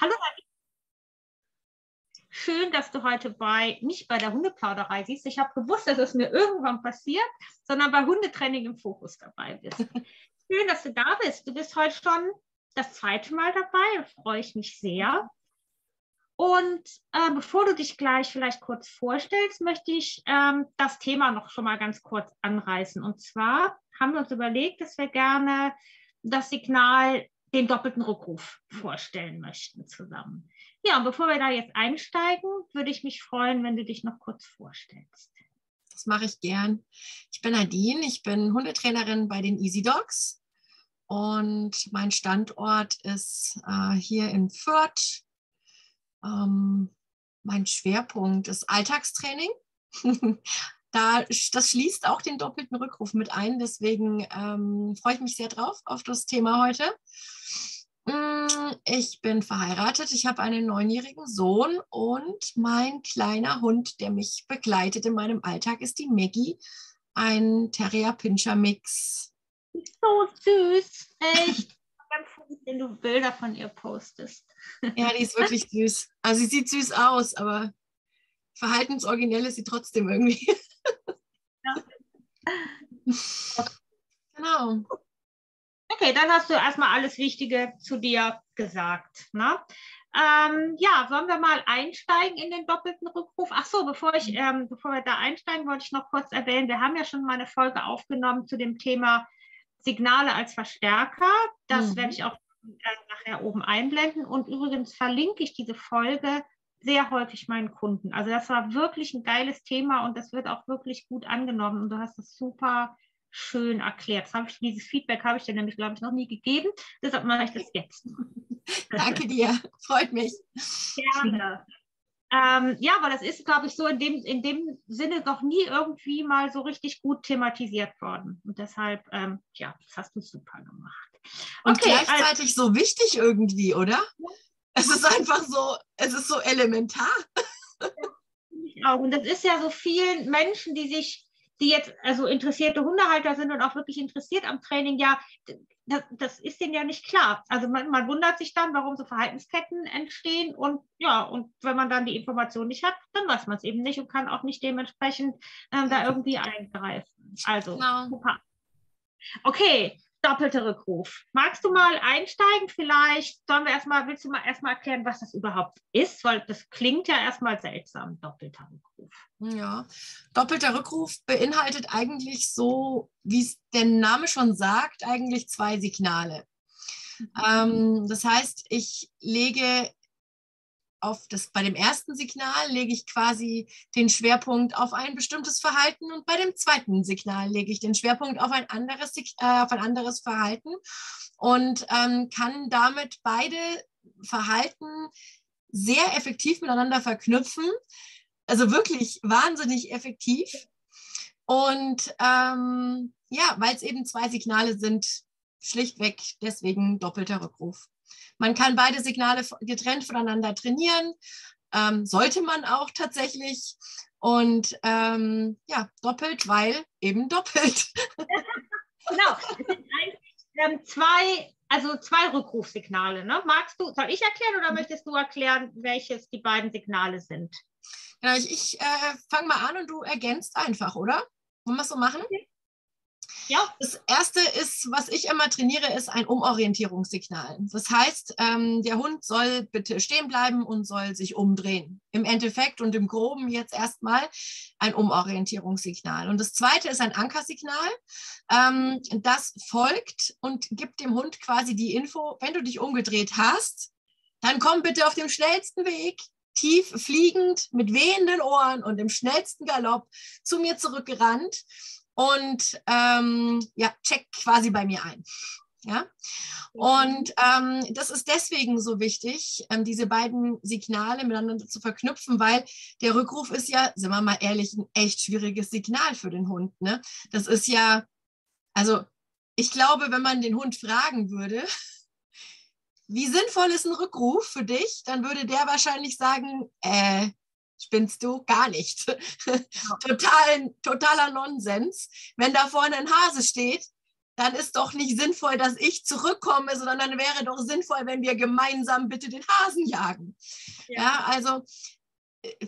Hallo, schön, dass du heute bei, nicht bei der Hundeplauderei siehst. Ich habe gewusst, dass es mir irgendwann passiert, sondern bei Hundetraining im Fokus dabei bist. schön, dass du da bist. Du bist heute schon das zweite Mal dabei. Da freue ich mich sehr. Und äh, bevor du dich gleich vielleicht kurz vorstellst, möchte ich ähm, das Thema noch schon mal ganz kurz anreißen. Und zwar haben wir uns überlegt, dass wir gerne das Signal den doppelten Rückruf vorstellen möchten zusammen. Ja, und bevor wir da jetzt einsteigen, würde ich mich freuen, wenn du dich noch kurz vorstellst. Das mache ich gern. Ich bin Nadine, ich bin Hundetrainerin bei den Easy Dogs und mein Standort ist äh, hier in Fürth ähm, mein Schwerpunkt ist Alltagstraining. da, das schließt auch den doppelten Rückruf mit ein. Deswegen ähm, freue ich mich sehr drauf auf das Thema heute. Mm, ich bin verheiratet, ich habe einen neunjährigen Sohn und mein kleiner Hund, der mich begleitet in meinem Alltag, ist die Maggie, ein Terrier-Pinscher-Mix. So süß, echt wenn du Bilder von ihr postest. Ja, die ist wirklich süß. Also sie sieht süß aus, aber verhaltensoriginell ist sie trotzdem irgendwie. Ja. Genau. Okay, dann hast du erstmal alles Wichtige zu dir gesagt. Ne? Ähm, ja, wollen wir mal einsteigen in den doppelten Rückruf? Ach so, bevor, ich, ähm, bevor wir da einsteigen, wollte ich noch kurz erwähnen, wir haben ja schon mal eine Folge aufgenommen zu dem Thema Signale als Verstärker. Das mhm. werde ich auch äh, nachher oben einblenden. Und übrigens verlinke ich diese Folge sehr häufig meinen Kunden. Also das war wirklich ein geiles Thema und das wird auch wirklich gut angenommen. Und du hast es super schön erklärt. Das ich, dieses Feedback habe ich dir nämlich, glaube ich, noch nie gegeben. Deshalb mache ich das jetzt. Danke dir, freut mich. Gerne. Ähm, ja, aber das ist, glaube ich, so in dem, in dem Sinne noch nie irgendwie mal so richtig gut thematisiert worden. Und deshalb, ähm, ja, das hast du super gemacht. Und okay, gleichzeitig also, so wichtig irgendwie, oder? Es ist einfach so, es ist so elementar. Auch. Und das ist ja so vielen Menschen, die sich, die jetzt also interessierte Hundehalter sind und auch wirklich interessiert am Training, ja, das, das ist denen ja nicht klar. Also man, man, wundert sich dann, warum so Verhaltensketten entstehen und ja, und wenn man dann die Information nicht hat, dann weiß man es eben nicht und kann auch nicht dementsprechend ähm, da irgendwie eingreifen. Also genau. super. Okay, doppelter Rückruf. Magst du mal einsteigen? Vielleicht sollen wir erstmal, willst du mal erstmal erklären, was das überhaupt ist? Weil das klingt ja erstmal seltsam, doppelter Rückruf. Ja, doppelter Rückruf beinhaltet eigentlich so, wie es der Name schon sagt, eigentlich zwei Signale. Mhm. Ähm, das heißt, ich lege auf das, bei dem ersten Signal lege ich quasi den Schwerpunkt auf ein bestimmtes Verhalten und bei dem zweiten Signal lege ich den Schwerpunkt auf ein anderes, äh, auf ein anderes Verhalten und ähm, kann damit beide Verhalten sehr effektiv miteinander verknüpfen. Also wirklich wahnsinnig effektiv. Und ähm, ja, weil es eben zwei Signale sind, schlichtweg deswegen doppelter Rückruf. Man kann beide Signale getrennt voneinander trainieren, ähm, sollte man auch tatsächlich. Und ähm, ja, doppelt, weil eben doppelt. genau, es sind eigentlich ähm, zwei, also zwei Rückrufsignale. Ne? Magst du, soll ich erklären oder möchtest du erklären, welches die beiden Signale sind? Ja, ich, ich äh, fange mal an und du ergänzt einfach, oder? Wollen wir es so machen? Okay. Ja. Das erste ist, was ich immer trainiere, ist ein Umorientierungssignal. Das heißt, ähm, der Hund soll bitte stehen bleiben und soll sich umdrehen. Im Endeffekt und im Groben jetzt erstmal ein Umorientierungssignal. Und das zweite ist ein Ankersignal. Ähm, das folgt und gibt dem Hund quasi die Info, wenn du dich umgedreht hast, dann komm bitte auf dem schnellsten Weg tief fliegend mit wehenden Ohren und im schnellsten Galopp zu mir zurückgerannt und ähm, ja, checkt quasi bei mir ein. Ja, und ähm, das ist deswegen so wichtig, ähm, diese beiden Signale miteinander zu verknüpfen, weil der Rückruf ist ja, sind wir mal ehrlich, ein echt schwieriges Signal für den Hund. Ne? Das ist ja, also ich glaube, wenn man den Hund fragen würde, wie sinnvoll ist ein Rückruf für dich, dann würde der wahrscheinlich sagen, äh, spinnst du? Gar nicht. Total, totaler Nonsens. Wenn da vorne ein Hase steht, dann ist doch nicht sinnvoll, dass ich zurückkomme, sondern dann wäre doch sinnvoll, wenn wir gemeinsam bitte den Hasen jagen. Ja, ja also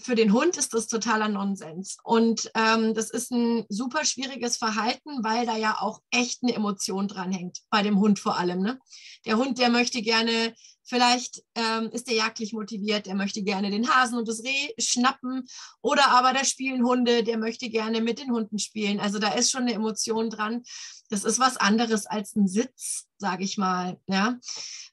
für den Hund ist das totaler Nonsens. Und ähm, das ist ein super schwieriges Verhalten, weil da ja auch echt eine Emotion dran hängt, bei dem Hund vor allem. Ne? Der Hund, der möchte gerne, vielleicht ähm, ist der jagdlich motiviert, der möchte gerne den Hasen und das Reh schnappen. Oder aber da spielen Hunde, der möchte gerne mit den Hunden spielen. Also da ist schon eine Emotion dran. Das ist was anderes als ein Sitz, sage ich mal. Ja?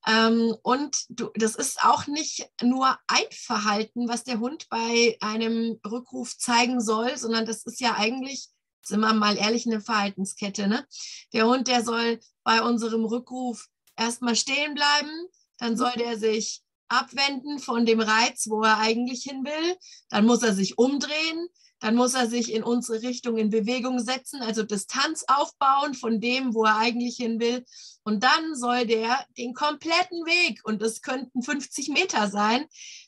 Ähm, und du, das ist auch nicht nur ein Verhalten, was der Hund bei einem Rückruf zeigen soll, sondern das ist ja eigentlich, sind wir mal ehrlich, eine Verhaltenskette. Ne? Der Hund, der soll bei unserem Rückruf erstmal stehen bleiben, dann soll der sich abwenden von dem Reiz, wo er eigentlich hin will, dann muss er sich umdrehen, dann muss er sich in unsere Richtung in Bewegung setzen, also Distanz aufbauen von dem, wo er eigentlich hin will. Und dann soll der den kompletten Weg, und es könnten 50 Meter sein,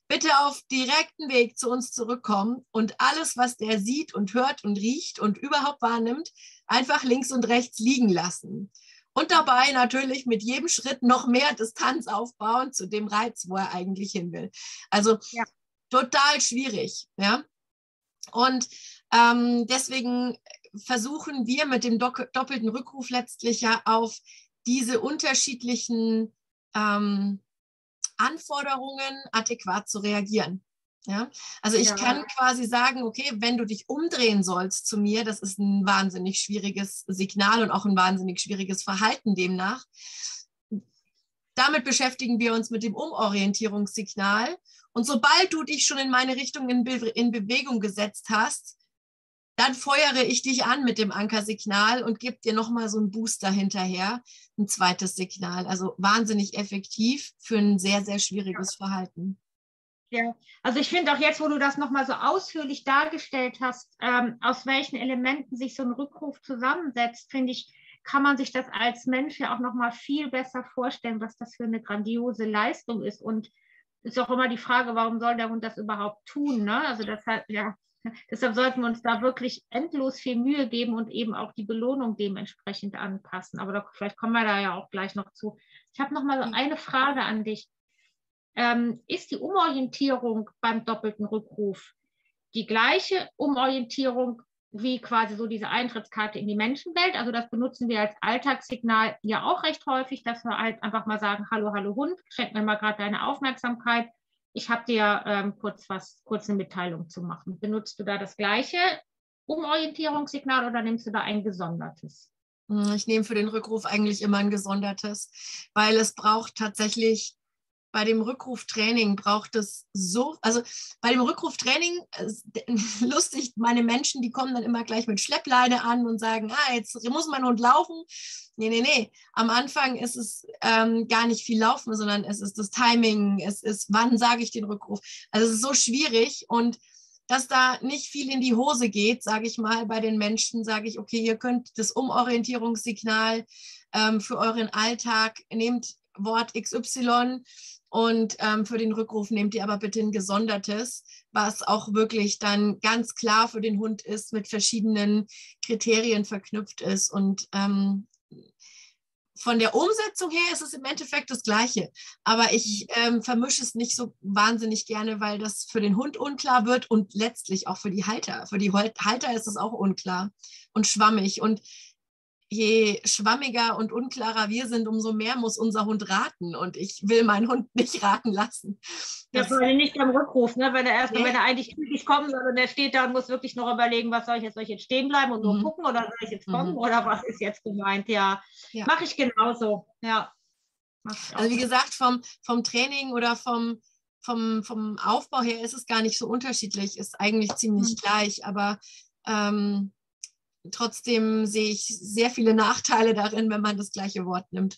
bitte auf direkten Weg zu uns zurückkommen und alles, was der sieht und hört und riecht und überhaupt wahrnimmt, einfach links und rechts liegen lassen. Und dabei natürlich mit jedem Schritt noch mehr Distanz aufbauen zu dem Reiz, wo er eigentlich hin will. Also ja. total schwierig. Ja? Und ähm, deswegen versuchen wir mit dem doppelten Rückruf letztlich ja auf diese unterschiedlichen ähm, Anforderungen adäquat zu reagieren. Ja, also ich ja. kann quasi sagen, okay, wenn du dich umdrehen sollst zu mir, das ist ein wahnsinnig schwieriges Signal und auch ein wahnsinnig schwieriges Verhalten demnach. Damit beschäftigen wir uns mit dem Umorientierungssignal und sobald du dich schon in meine Richtung in, Be in Bewegung gesetzt hast, dann feuere ich dich an mit dem Ankersignal und gebe dir nochmal so einen Booster hinterher, ein zweites Signal. Also wahnsinnig effektiv für ein sehr, sehr schwieriges Verhalten. Ja, also ich finde auch jetzt, wo du das nochmal so ausführlich dargestellt hast, ähm, aus welchen Elementen sich so ein Rückruf zusammensetzt, finde ich, kann man sich das als Mensch ja auch nochmal viel besser vorstellen, was das für eine grandiose Leistung ist. Und ist auch immer die Frage, warum soll der Hund das überhaupt tun? Ne? Also deshalb, ja, deshalb sollten wir uns da wirklich endlos viel Mühe geben und eben auch die Belohnung dementsprechend anpassen. Aber da, vielleicht kommen wir da ja auch gleich noch zu. Ich habe noch mal so eine Frage an dich. Ähm, ist die Umorientierung beim doppelten Rückruf die gleiche Umorientierung wie quasi so diese Eintrittskarte in die Menschenwelt. Also das benutzen wir als Alltagssignal ja auch recht häufig, dass wir halt einfach mal sagen, hallo, hallo Hund, schenk mir mal gerade deine Aufmerksamkeit. Ich habe dir ähm, kurz was, kurz eine Mitteilung zu machen. Benutzt du da das gleiche Umorientierungssignal oder nimmst du da ein gesondertes? Hm, ich nehme für den Rückruf eigentlich immer ein gesondertes, weil es braucht tatsächlich bei dem Rückruftraining braucht es so, also bei dem Rückruftraining, lustig, meine Menschen, die kommen dann immer gleich mit Schleppleine an und sagen, ah, jetzt muss mein Hund laufen. Nee, nee, nee. Am Anfang ist es ähm, gar nicht viel Laufen, sondern es ist das Timing, es ist, wann sage ich den Rückruf. Also es ist so schwierig und dass da nicht viel in die Hose geht, sage ich mal, bei den Menschen, sage ich, okay, ihr könnt das Umorientierungssignal ähm, für euren Alltag, nehmt Wort XY und ähm, für den Rückruf nehmt ihr aber bitte ein gesondertes, was auch wirklich dann ganz klar für den Hund ist, mit verschiedenen Kriterien verknüpft ist. Und ähm, von der Umsetzung her ist es im Endeffekt das Gleiche. Aber ich ähm, vermische es nicht so wahnsinnig gerne, weil das für den Hund unklar wird und letztlich auch für die Halter. Für die Halter ist es auch unklar und schwammig. Und je schwammiger und unklarer wir sind, umso mehr muss unser Hund raten. Und ich will meinen Hund nicht raten lassen. Ja, vor allem nicht beim Rückruf, ne? wenn er erst, nee. wenn er eigentlich wirklich kommen soll und er steht da und muss wirklich noch überlegen, was soll ich jetzt, soll ich jetzt stehen bleiben und nur mhm. gucken oder soll ich jetzt kommen mhm. oder was ist jetzt gemeint? Ja, ja. mache ich genauso. Ja. Also wie gesagt, vom, vom Training oder vom, vom, vom Aufbau her ist es gar nicht so unterschiedlich, ist eigentlich ziemlich mhm. gleich, aber ähm, trotzdem sehe ich sehr viele Nachteile darin, wenn man das gleiche Wort nimmt.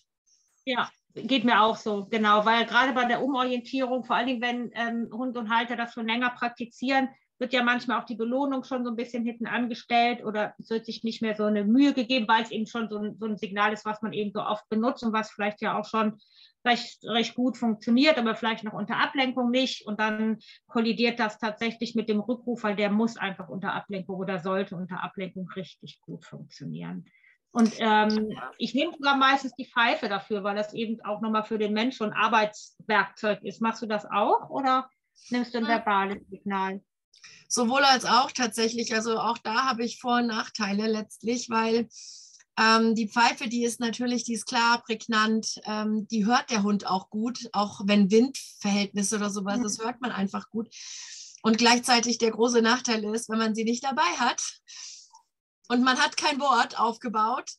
Ja, geht mir auch so, genau, weil gerade bei der Umorientierung, vor allen Dingen, wenn ähm, Hund und Halter das schon länger praktizieren, wird ja manchmal auch die Belohnung schon so ein bisschen hinten angestellt oder es wird sich nicht mehr so eine Mühe gegeben, weil es eben schon so ein, so ein Signal ist, was man eben so oft benutzt und was vielleicht ja auch schon recht, recht gut funktioniert, aber vielleicht noch unter Ablenkung nicht. Und dann kollidiert das tatsächlich mit dem Rückruf, weil der muss einfach unter Ablenkung oder sollte unter Ablenkung richtig gut funktionieren. Und ähm, ich nehme sogar meistens die Pfeife dafür, weil das eben auch nochmal für den Menschen ein Arbeitswerkzeug ist. Machst du das auch oder nimmst du ein verbales Signal? Sowohl als auch tatsächlich. Also auch da habe ich Vor- und Nachteile letztlich, weil ähm, die Pfeife, die ist natürlich, die ist klar, prägnant, ähm, die hört der Hund auch gut, auch wenn Windverhältnisse oder sowas, das hört man einfach gut. Und gleichzeitig der große Nachteil ist, wenn man sie nicht dabei hat und man hat kein Wort aufgebaut,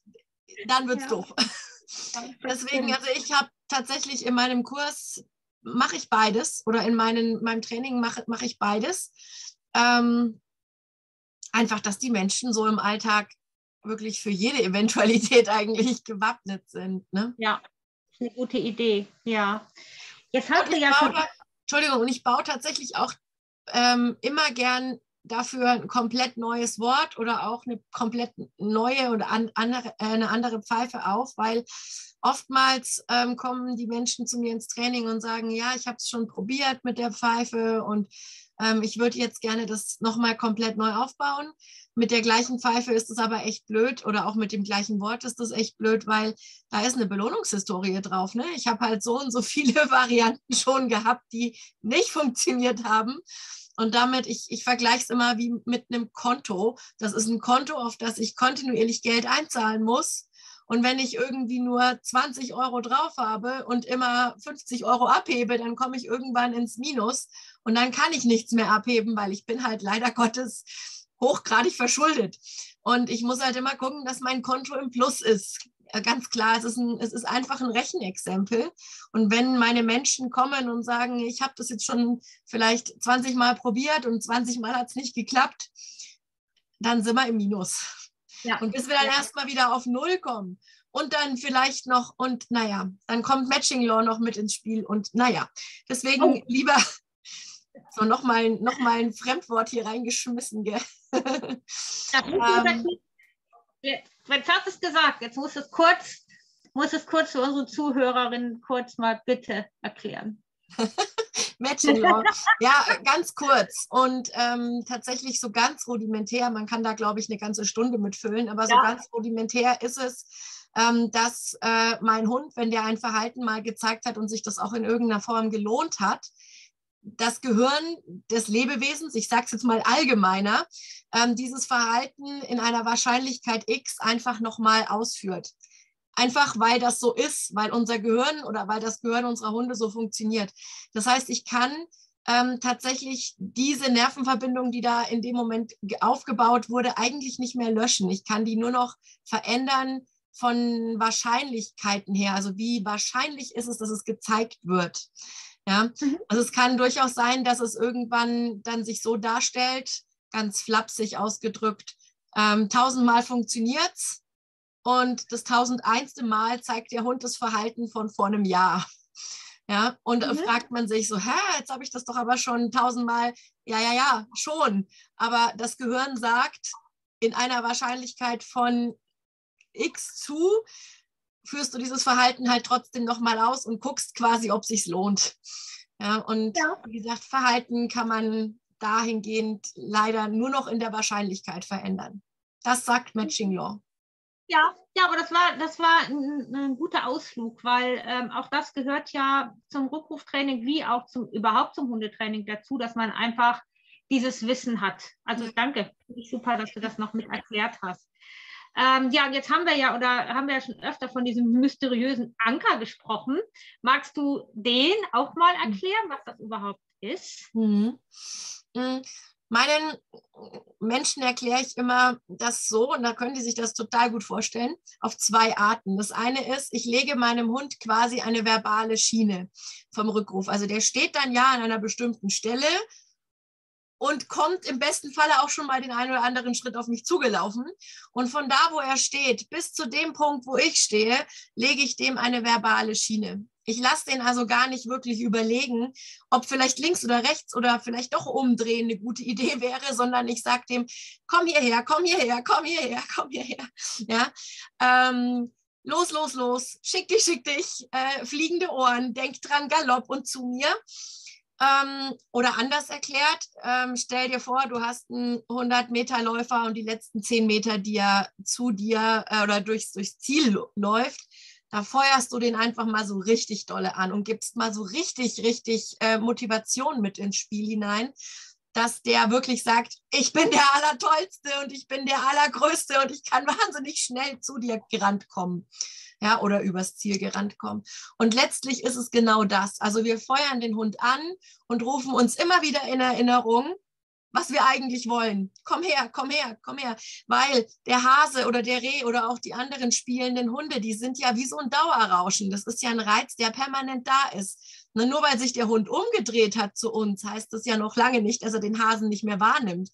dann wird es ja. doof. Deswegen, also ich habe tatsächlich in meinem Kurs, mache ich beides oder in meinen, meinem Training mache mach ich beides. Ähm, einfach, dass die Menschen so im Alltag wirklich für jede Eventualität eigentlich gewappnet sind. Ne? Ja, eine gute Idee, ja. Jetzt hast du ja baue. Entschuldigung, und ich baue tatsächlich auch ähm, immer gern dafür ein komplett neues Wort oder auch eine komplett neue oder an, andere, äh, eine andere Pfeife auf, weil oftmals ähm, kommen die Menschen zu mir ins Training und sagen, ja, ich habe es schon probiert mit der Pfeife und ähm, ich würde jetzt gerne das nochmal komplett neu aufbauen. Mit der gleichen Pfeife ist es aber echt blöd oder auch mit dem gleichen Wort ist es echt blöd, weil da ist eine Belohnungshistorie drauf. Ne? Ich habe halt so und so viele Varianten schon gehabt, die nicht funktioniert haben. Und damit, ich, ich vergleiche es immer wie mit einem Konto. Das ist ein Konto, auf das ich kontinuierlich Geld einzahlen muss. Und wenn ich irgendwie nur 20 Euro drauf habe und immer 50 Euro abhebe, dann komme ich irgendwann ins Minus und dann kann ich nichts mehr abheben, weil ich bin halt leider Gottes hochgradig verschuldet. Und ich muss halt immer gucken, dass mein Konto im Plus ist. Ganz klar, es ist, ein, es ist einfach ein Rechenexempel. Und wenn meine Menschen kommen und sagen, ich habe das jetzt schon vielleicht 20 Mal probiert und 20 Mal hat es nicht geklappt, dann sind wir im Minus. Ja. Und bis wir dann ja. erstmal wieder auf Null kommen und dann vielleicht noch, und naja, dann kommt Matching Law noch mit ins Spiel und naja, deswegen oh. lieber so nochmal noch mal ein Fremdwort hier reingeschmissen. Gell? ähm, jetzt hast du es gesagt, jetzt muss es kurz, muss es kurz für unsere Zuhörerinnen kurz mal bitte erklären. Matching Law. Ja, ganz kurz und ähm, tatsächlich so ganz rudimentär. Man kann da, glaube ich, eine ganze Stunde mitfüllen, aber so ja. ganz rudimentär ist es, ähm, dass äh, mein Hund, wenn der ein Verhalten mal gezeigt hat und sich das auch in irgendeiner Form gelohnt hat, das Gehirn des Lebewesens, ich sage es jetzt mal allgemeiner, ähm, dieses Verhalten in einer Wahrscheinlichkeit x einfach nochmal ausführt. Einfach weil das so ist, weil unser Gehirn oder weil das Gehirn unserer Hunde so funktioniert. Das heißt, ich kann ähm, tatsächlich diese Nervenverbindung, die da in dem Moment aufgebaut wurde, eigentlich nicht mehr löschen. Ich kann die nur noch verändern von Wahrscheinlichkeiten her. Also wie wahrscheinlich ist es, dass es gezeigt wird. Ja, mhm. also es kann durchaus sein, dass es irgendwann dann sich so darstellt, ganz flapsig ausgedrückt, ähm, tausendmal funktioniert es und das tausendeinste Mal zeigt der Hund das Verhalten von vor einem Jahr. Ja, und mhm. fragt man sich so, hä, jetzt habe ich das doch aber schon tausendmal, ja, ja, ja, schon. Aber das Gehirn sagt in einer Wahrscheinlichkeit von x zu, führst du dieses Verhalten halt trotzdem nochmal aus und guckst quasi, ob sich lohnt. Ja, und ja. wie gesagt, Verhalten kann man dahingehend leider nur noch in der Wahrscheinlichkeit verändern. Das sagt Matching Law. Ja, ja, aber das war, das war ein, ein guter Ausflug, weil ähm, auch das gehört ja zum Rückruftraining wie auch zum überhaupt zum Hundetraining dazu, dass man einfach dieses Wissen hat. Also danke, super, dass du das noch mit erklärt hast. Ähm, ja, und jetzt haben wir ja oder haben wir ja schon öfter von diesem mysteriösen Anker gesprochen. Magst du den auch mal erklären, was das überhaupt ist? Mhm. mhm. Meinen Menschen erkläre ich immer das so, und da können die sich das total gut vorstellen, auf zwei Arten. Das eine ist, ich lege meinem Hund quasi eine verbale Schiene vom Rückruf. Also der steht dann ja an einer bestimmten Stelle und kommt im besten Falle auch schon mal den einen oder anderen Schritt auf mich zugelaufen. Und von da, wo er steht, bis zu dem Punkt, wo ich stehe, lege ich dem eine verbale Schiene. Ich lasse den also gar nicht wirklich überlegen, ob vielleicht links oder rechts oder vielleicht doch umdrehen eine gute Idee wäre, sondern ich sage dem, komm hierher, komm hierher, komm hierher, komm hierher. Ja, ähm, los, los, los, schick dich, schick dich, äh, fliegende Ohren, denk dran, Galopp und zu mir. Ähm, oder anders erklärt, ähm, stell dir vor, du hast einen 100-Meter-Läufer und die letzten 10 Meter, die er zu dir äh, oder durchs, durchs Ziel läuft, da feuerst du den einfach mal so richtig dolle an und gibst mal so richtig, richtig äh, Motivation mit ins Spiel hinein, dass der wirklich sagt, ich bin der Allertollste und ich bin der Allergrößte und ich kann wahnsinnig schnell zu dir gerannt kommen ja, oder übers Ziel gerannt kommen. Und letztlich ist es genau das. Also wir feuern den Hund an und rufen uns immer wieder in Erinnerung, was wir eigentlich wollen. Komm her, komm her, komm her. Weil der Hase oder der Reh oder auch die anderen spielenden Hunde, die sind ja wie so ein Dauerrauschen. Das ist ja ein Reiz, der permanent da ist. nur weil sich der Hund umgedreht hat zu uns, heißt das ja noch lange nicht, dass er den Hasen nicht mehr wahrnimmt.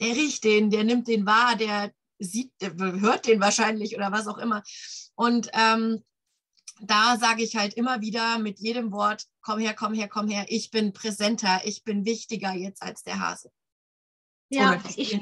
Der riecht den, der nimmt den wahr, der sieht, der hört den wahrscheinlich oder was auch immer. Und ähm, da sage ich halt immer wieder mit jedem Wort, komm her, komm her, komm her, ich bin präsenter, ich bin wichtiger jetzt als der Hase. Ja, ich,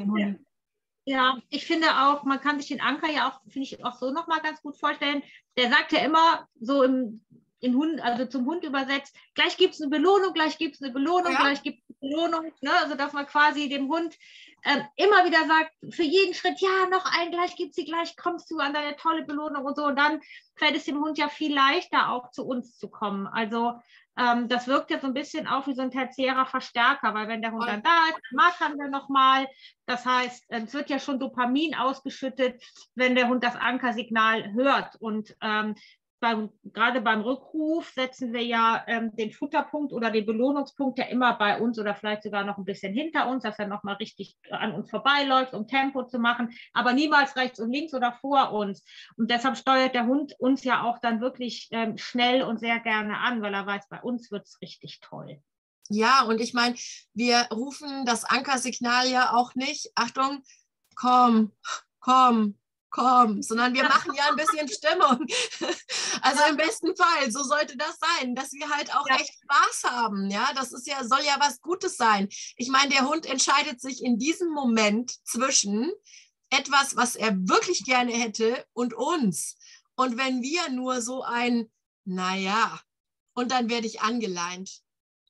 ja, ich finde auch, man kann sich den Anker ja auch, finde ich, auch so nochmal ganz gut vorstellen. Der sagt ja immer so im, in Hund, also zum Hund übersetzt, gleich gibt es eine Belohnung, gleich gibt es eine Belohnung, ja. gleich gibt es eine Belohnung. Ne? Also dass man quasi dem Hund äh, immer wieder sagt, für jeden Schritt, ja, noch ein, gleich gibt sie, gleich kommst du an deine tolle Belohnung und so. Und dann fällt es dem Hund ja viel leichter, auch zu uns zu kommen. Also ähm, das wirkt ja so ein bisschen auch wie so ein tertiärer Verstärker, weil wenn der Hund dann da ist, dann mag er nochmal. Das heißt, es wird ja schon Dopamin ausgeschüttet, wenn der Hund das Ankersignal hört. Und ähm, beim, gerade beim Rückruf setzen wir ja ähm, den Futterpunkt oder den Belohnungspunkt ja immer bei uns oder vielleicht sogar noch ein bisschen hinter uns, dass er nochmal richtig an uns vorbeiläuft, um Tempo zu machen, aber niemals rechts und links oder vor uns. Und deshalb steuert der Hund uns ja auch dann wirklich ähm, schnell und sehr gerne an, weil er weiß, bei uns wird es richtig toll. Ja, und ich meine, wir rufen das Ankersignal ja auch nicht, Achtung, komm, komm, komm, sondern wir machen ja ein bisschen Stimmung. Also im besten Fall, so sollte das sein, dass wir halt auch ja. echt Spaß haben. Ja, das ist ja, soll ja was Gutes sein. Ich meine, der Hund entscheidet sich in diesem Moment zwischen etwas, was er wirklich gerne hätte und uns. Und wenn wir nur so ein, naja, und dann werde ich angeleint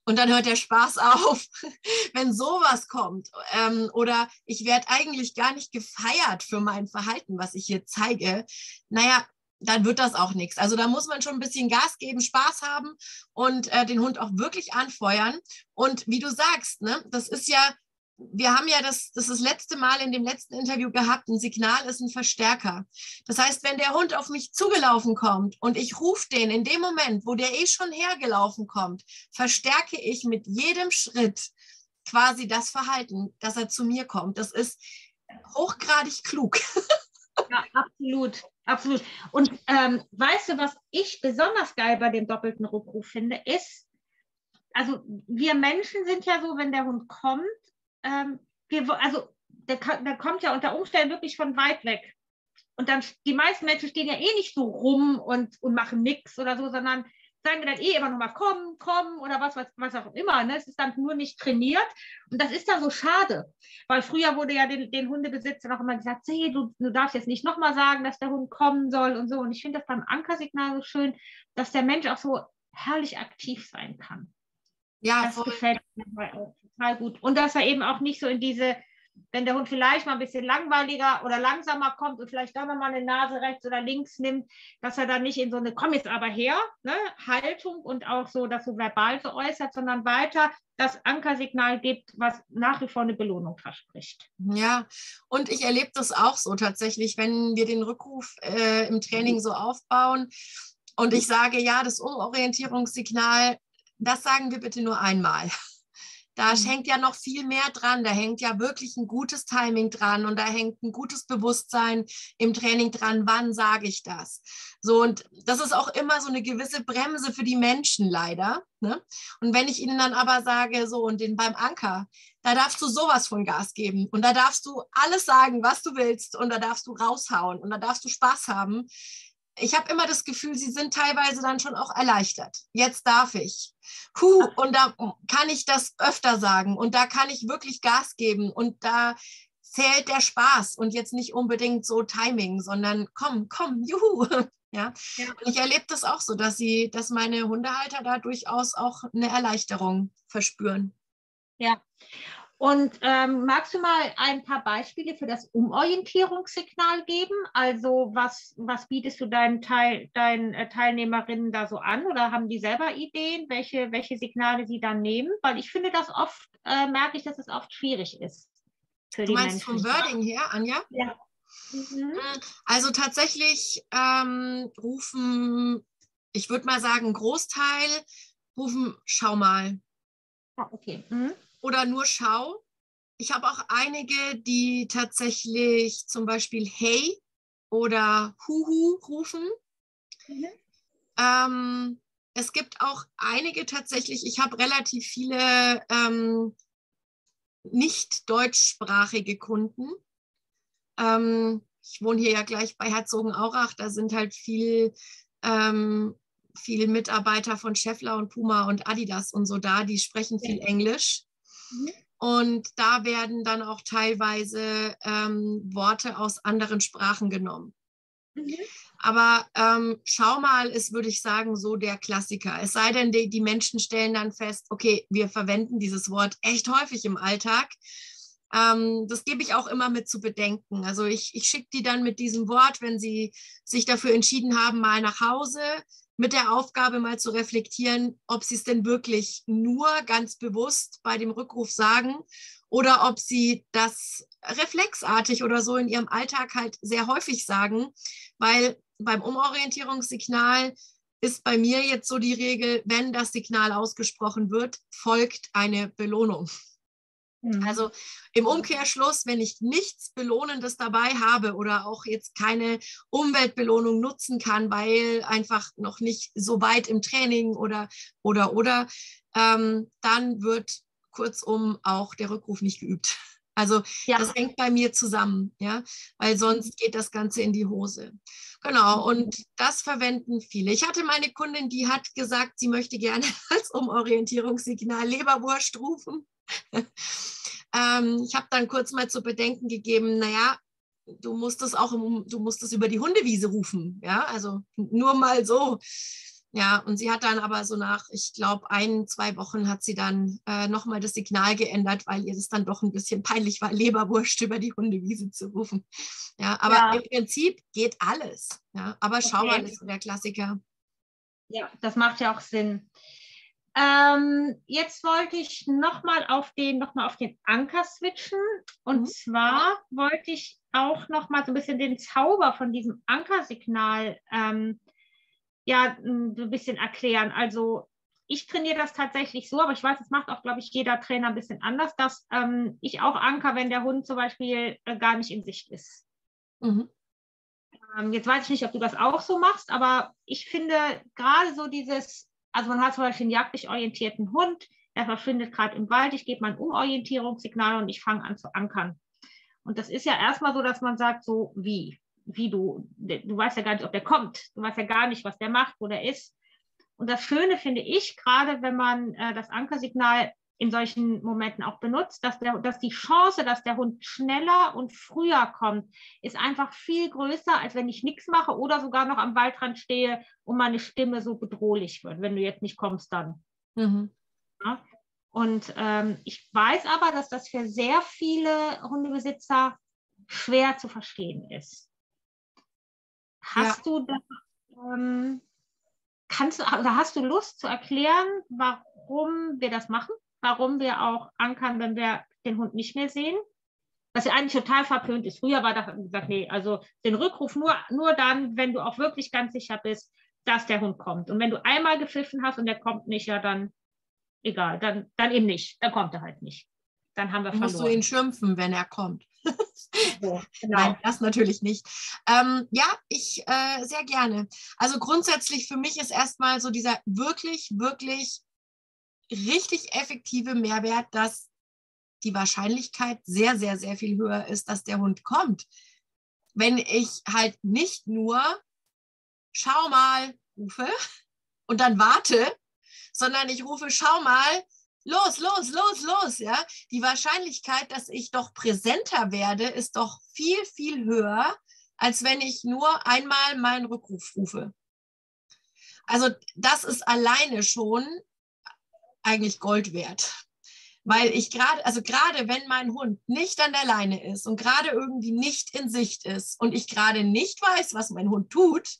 und dann hört der Spaß auf, wenn sowas kommt. Ähm, oder ich werde eigentlich gar nicht gefeiert für mein Verhalten, was ich hier zeige. Naja, dann wird das auch nichts. Also da muss man schon ein bisschen Gas geben, Spaß haben und äh, den Hund auch wirklich anfeuern. Und wie du sagst, ne, das ist ja wir haben ja das, das, das letzte Mal in dem letzten Interview gehabt, ein Signal ist ein Verstärker. Das heißt, wenn der Hund auf mich zugelaufen kommt und ich rufe den in dem Moment, wo der eh schon hergelaufen kommt, verstärke ich mit jedem Schritt quasi das Verhalten, dass er zu mir kommt. Das ist hochgradig klug. Ja, absolut, absolut. Und ähm, weißt du, was ich besonders geil bei dem doppelten Rückruf finde, ist, also wir Menschen sind ja so, wenn der Hund kommt, ähm, wir, also der, der kommt ja unter Umständen wirklich von weit weg. Und dann, die meisten Menschen stehen ja eh nicht so rum und, und machen nichts oder so, sondern sagen dann eh immer nochmal komm, komm oder was, was, was auch immer. Ne? Es ist dann nur nicht trainiert. Und das ist dann so schade. Weil früher wurde ja den, den Hundebesitzern auch immer gesagt, hey, du, du darfst jetzt nicht nochmal sagen, dass der Hund kommen soll und so. Und ich finde das beim Ankersignal so schön, dass der Mensch auch so herrlich aktiv sein kann. Ja, das voll. gefällt mir auch total gut. Und dass er eben auch nicht so in diese, wenn der Hund vielleicht mal ein bisschen langweiliger oder langsamer kommt und vielleicht doch nochmal eine Nase rechts oder links nimmt, dass er dann nicht in so eine, komm jetzt aber her, ne, Haltung und auch so das so verbal so äußert, sondern weiter das Ankersignal gibt, was nach wie vor eine Belohnung verspricht. Ja, und ich erlebe das auch so tatsächlich, wenn wir den Rückruf äh, im Training so aufbauen und ich sage, ja, das Umorientierungssignal das sagen wir bitte nur einmal. Da mhm. hängt ja noch viel mehr dran. Da hängt ja wirklich ein gutes Timing dran und da hängt ein gutes Bewusstsein im Training dran. Wann sage ich das? So, und das ist auch immer so eine gewisse Bremse für die Menschen leider. Ne? Und wenn ich ihnen dann aber sage, so, und den beim Anker, da darfst du sowas von Gas geben und da darfst du alles sagen, was du willst und da darfst du raushauen und da darfst du Spaß haben ich habe immer das Gefühl, sie sind teilweise dann schon auch erleichtert. Jetzt darf ich. Huh, und da kann ich das öfter sagen und da kann ich wirklich Gas geben und da zählt der Spaß und jetzt nicht unbedingt so Timing, sondern komm, komm, juhu. Ja. ja. Und ich erlebe das auch so, dass sie, dass meine Hundehalter da durchaus auch eine Erleichterung verspüren. Ja. Und ähm, magst du mal ein paar Beispiele für das Umorientierungssignal geben? Also was, was bietest du deinen, Teil, deinen äh, Teilnehmerinnen da so an oder haben die selber Ideen, welche, welche Signale sie dann nehmen? Weil ich finde das oft, äh, merke ich, dass es oft schwierig ist. Für du meinst Menschen. vom Wording her, Anja? Ja. Mhm. Hm, also tatsächlich ähm, rufen, ich würde mal sagen, Großteil rufen, schau mal. Ah, okay. Mhm oder nur Schau. Ich habe auch einige, die tatsächlich zum Beispiel Hey oder Huhu rufen. Mhm. Ähm, es gibt auch einige tatsächlich, ich habe relativ viele ähm, nicht deutschsprachige Kunden. Ähm, ich wohne hier ja gleich bei Herzogenaurach, da sind halt viel, ähm, viele Mitarbeiter von Scheffler und Puma und Adidas und so da, die sprechen viel Englisch. Mhm. Und da werden dann auch teilweise ähm, Worte aus anderen Sprachen genommen. Mhm. Aber ähm, schau mal, ist, würde ich sagen, so der Klassiker. Es sei denn, die, die Menschen stellen dann fest, okay, wir verwenden dieses Wort echt häufig im Alltag. Ähm, das gebe ich auch immer mit zu bedenken. Also ich, ich schicke die dann mit diesem Wort, wenn sie sich dafür entschieden haben, mal nach Hause, mit der Aufgabe mal zu reflektieren, ob sie es denn wirklich nur ganz bewusst bei dem Rückruf sagen oder ob sie das reflexartig oder so in ihrem Alltag halt sehr häufig sagen, weil beim Umorientierungssignal ist bei mir jetzt so die Regel, wenn das Signal ausgesprochen wird, folgt eine Belohnung. Mhm. Also im Umkehrschluss, wenn ich nichts Belohnendes dabei habe oder auch jetzt keine Umweltbelohnung nutzen kann, weil einfach noch nicht so weit im Training oder oder oder, ähm, dann wird kurzum auch der Rückruf nicht geübt. Also ja. das hängt bei mir zusammen, ja, weil sonst geht das Ganze in die Hose. Genau, mhm. und das verwenden viele. Ich hatte meine Kundin, die hat gesagt, sie möchte gerne als Umorientierungssignal Leberwurst rufen. ähm, ich habe dann kurz mal zu bedenken gegeben, naja, du musst es auch, im, du musst es über die Hundewiese rufen, ja, also nur mal so. Ja, und sie hat dann aber so nach, ich glaube, ein, zwei Wochen hat sie dann äh, nochmal das Signal geändert, weil ihr das dann doch ein bisschen peinlich war, Leberwurst über die Hundewiese zu rufen. Ja, aber ja. im Prinzip geht alles. Ja, aber schau okay. mal, ist so der Klassiker. Ja, das macht ja auch Sinn. Ähm, jetzt wollte ich nochmal auf den, noch mal auf den Anker switchen. Und mhm. zwar wollte ich auch nochmal so ein bisschen den Zauber von diesem Ankersignal ähm, ja, ein bisschen erklären. Also ich trainiere das tatsächlich so, aber ich weiß, es macht auch, glaube ich, jeder Trainer ein bisschen anders, dass ähm, ich auch anker, wenn der Hund zum Beispiel äh, gar nicht in Sicht ist. Mhm. Ähm, jetzt weiß ich nicht, ob du das auch so machst, aber ich finde gerade so dieses also man hat zum Beispiel einen jagdlich orientierten Hund, der verschwindet gerade im Wald, ich gebe mein Umorientierungssignal und ich fange an zu ankern. Und das ist ja erstmal so, dass man sagt, so wie, wie du, du weißt ja gar nicht, ob der kommt, du weißt ja gar nicht, was der macht, wo der ist. Und das Schöne finde ich, gerade wenn man äh, das Ankersignal in solchen Momenten auch benutzt, dass, der, dass die Chance, dass der Hund schneller und früher kommt, ist einfach viel größer, als wenn ich nichts mache oder sogar noch am Waldrand stehe und meine Stimme so bedrohlich wird. Wenn du jetzt nicht kommst, dann. Mhm. Ja? Und ähm, ich weiß aber, dass das für sehr viele Hundebesitzer schwer zu verstehen ist. Hast ja. du da, ähm, kannst du, also hast du Lust zu erklären, warum wir das machen? Warum wir auch ankern, wenn wir den Hund nicht mehr sehen. Was ja eigentlich total verpönt ist. Früher war da gesagt, nee, also den Rückruf nur, nur dann, wenn du auch wirklich ganz sicher bist, dass der Hund kommt. Und wenn du einmal gepfiffen hast und der kommt nicht, ja, dann egal, dann, dann eben nicht. Dann kommt er halt nicht. Dann haben wir verloren. Musst du ihn schimpfen, wenn er kommt. so, genau. Nein, das natürlich nicht. Ähm, ja, ich äh, sehr gerne. Also grundsätzlich für mich ist erstmal so dieser wirklich, wirklich richtig effektive Mehrwert, dass die Wahrscheinlichkeit sehr, sehr, sehr viel höher ist, dass der Hund kommt. Wenn ich halt nicht nur schau mal rufe und dann warte, sondern ich rufe schau mal los, los, los, los, ja. Die Wahrscheinlichkeit, dass ich doch präsenter werde, ist doch viel, viel höher, als wenn ich nur einmal meinen Rückruf rufe. Also das ist alleine schon eigentlich Gold wert. Weil ich gerade, also gerade wenn mein Hund nicht an der Leine ist und gerade irgendwie nicht in Sicht ist und ich gerade nicht weiß, was mein Hund tut,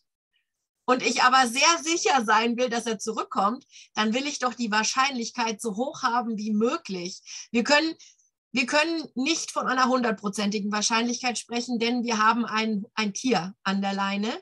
und ich aber sehr sicher sein will, dass er zurückkommt, dann will ich doch die Wahrscheinlichkeit so hoch haben wie möglich. Wir können, wir können nicht von einer hundertprozentigen Wahrscheinlichkeit sprechen, denn wir haben ein, ein Tier an der Leine.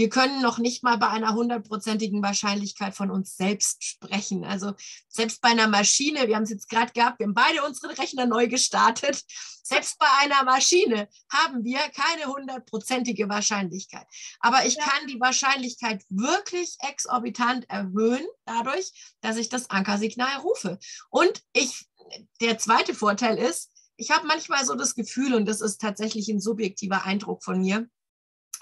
Wir können noch nicht mal bei einer hundertprozentigen Wahrscheinlichkeit von uns selbst sprechen. Also selbst bei einer Maschine, wir haben es jetzt gerade gehabt, wir haben beide unsere Rechner neu gestartet. Selbst bei einer Maschine haben wir keine hundertprozentige Wahrscheinlichkeit. Aber ich ja. kann die Wahrscheinlichkeit wirklich exorbitant erhöhen dadurch, dass ich das Ankersignal rufe. Und ich, der zweite Vorteil ist, ich habe manchmal so das Gefühl, und das ist tatsächlich ein subjektiver Eindruck von mir,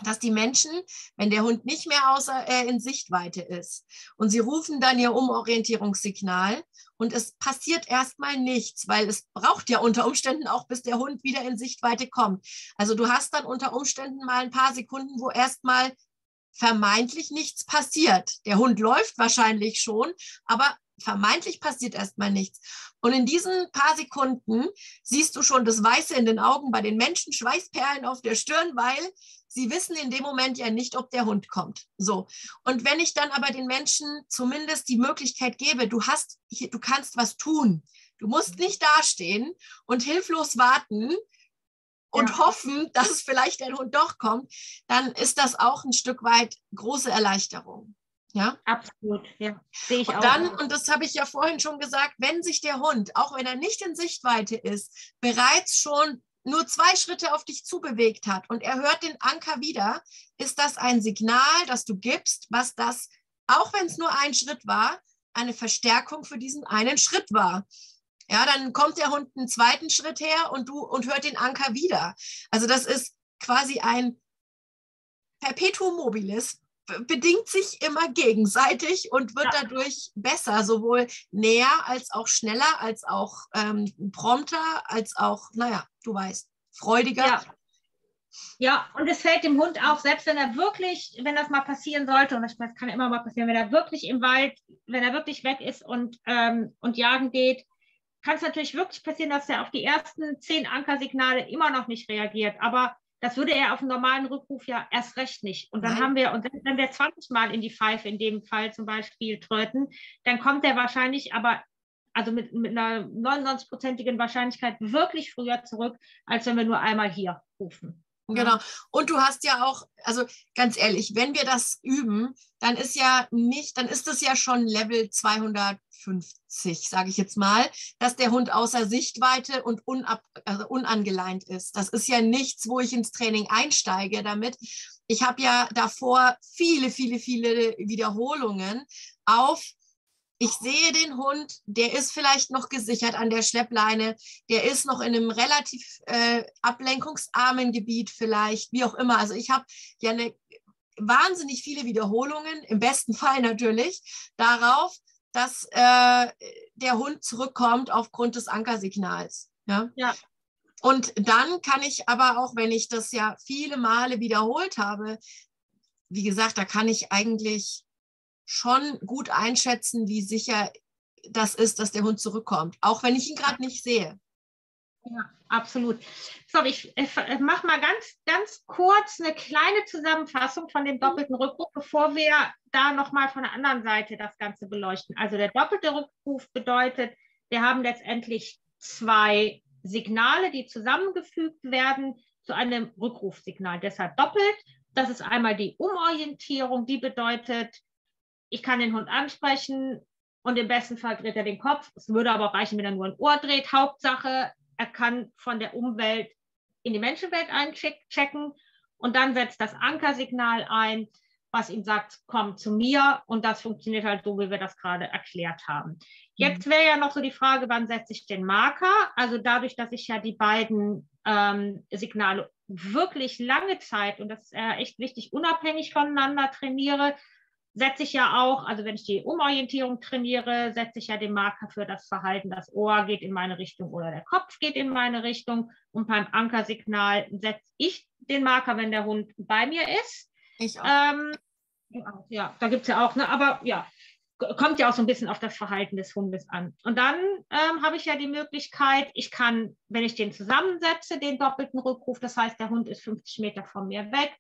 dass die Menschen, wenn der Hund nicht mehr außer, äh, in Sichtweite ist und sie rufen dann ihr Umorientierungssignal und es passiert erstmal nichts, weil es braucht ja unter Umständen auch, bis der Hund wieder in Sichtweite kommt. Also du hast dann unter Umständen mal ein paar Sekunden, wo erstmal vermeintlich nichts passiert. Der Hund läuft wahrscheinlich schon, aber vermeintlich passiert erstmal nichts. Und in diesen paar Sekunden siehst du schon das Weiße in den Augen bei den Menschen, Schweißperlen auf der Stirn, weil sie wissen in dem Moment ja nicht, ob der Hund kommt. So. Und wenn ich dann aber den Menschen zumindest die Möglichkeit gebe, du hast, du kannst was tun. Du musst nicht dastehen und hilflos warten, und ja. hoffen, dass vielleicht der Hund doch kommt, dann ist das auch ein Stück weit große Erleichterung. Ja, absolut. Ja, sehe ich und auch. Dann, und das habe ich ja vorhin schon gesagt, wenn sich der Hund, auch wenn er nicht in Sichtweite ist, bereits schon nur zwei Schritte auf dich zubewegt hat und er hört den Anker wieder, ist das ein Signal, das du gibst, was das, auch wenn es nur ein Schritt war, eine Verstärkung für diesen einen Schritt war. Ja, dann kommt der Hund einen zweiten Schritt her und du und hört den Anker wieder. Also das ist quasi ein Perpetuum mobilis, bedingt sich immer gegenseitig und wird ja. dadurch besser, sowohl näher als auch schneller, als auch ähm, prompter, als auch, naja, du weißt, freudiger. Ja. Ja, und es fällt dem Hund auf, selbst wenn er wirklich, wenn das mal passieren sollte, und das kann immer mal passieren, wenn er wirklich im Wald, wenn er wirklich weg ist und, ähm, und jagen geht, kann es natürlich wirklich passieren, dass er auf die ersten zehn Ankersignale immer noch nicht reagiert. Aber das würde er auf einen normalen Rückruf ja erst recht nicht. Und dann Nein. haben wir, und wenn wir 20 Mal in die Pfeife in dem Fall zum Beispiel tröten, dann kommt er wahrscheinlich aber, also mit, mit einer 99-prozentigen Wahrscheinlichkeit wirklich früher zurück, als wenn wir nur einmal hier rufen. Genau. Und du hast ja auch, also ganz ehrlich, wenn wir das üben, dann ist ja nicht, dann ist es ja schon Level 250, sage ich jetzt mal, dass der Hund außer Sichtweite und unab, also unangeleint ist. Das ist ja nichts, wo ich ins Training einsteige damit. Ich habe ja davor viele, viele, viele Wiederholungen auf ich sehe den Hund, der ist vielleicht noch gesichert an der Schleppleine, der ist noch in einem relativ äh, ablenkungsarmen Gebiet vielleicht, wie auch immer. Also ich habe ja eine wahnsinnig viele Wiederholungen, im besten Fall natürlich, darauf, dass äh, der Hund zurückkommt aufgrund des Ankersignals. Ja? ja. Und dann kann ich aber auch, wenn ich das ja viele Male wiederholt habe, wie gesagt, da kann ich eigentlich schon gut einschätzen, wie sicher das ist, dass der Hund zurückkommt, auch wenn ich ihn gerade nicht sehe. Ja, absolut. So, ich, ich mache mal ganz, ganz kurz eine kleine Zusammenfassung von dem doppelten Rückruf, bevor wir da nochmal von der anderen Seite das Ganze beleuchten. Also der doppelte Rückruf bedeutet, wir haben letztendlich zwei Signale, die zusammengefügt werden zu einem Rückrufsignal. Deshalb doppelt. Das ist einmal die Umorientierung, die bedeutet, ich kann den Hund ansprechen und im besten Fall dreht er den Kopf. Es würde aber auch reichen, wenn er nur ein Ohr dreht. Hauptsache, er kann von der Umwelt in die Menschenwelt einchecken und dann setzt das Ankersignal ein, was ihm sagt, komm zu mir und das funktioniert halt so, wie wir das gerade erklärt haben. Jetzt mhm. wäre ja noch so die Frage, wann setze ich den Marker? Also dadurch, dass ich ja die beiden ähm, Signale wirklich lange Zeit, und das ist äh, echt wichtig, unabhängig voneinander trainiere, setze ich ja auch, also wenn ich die Umorientierung trainiere, setze ich ja den Marker für das Verhalten, das Ohr geht in meine Richtung oder der Kopf geht in meine Richtung. Und beim Ankersignal setze ich den Marker, wenn der Hund bei mir ist. Ich auch. Ähm, ja, da gibt es ja auch, ne, aber ja, kommt ja auch so ein bisschen auf das Verhalten des Hundes an. Und dann ähm, habe ich ja die Möglichkeit, ich kann, wenn ich den zusammensetze, den doppelten Rückruf, das heißt, der Hund ist 50 Meter von mir weg,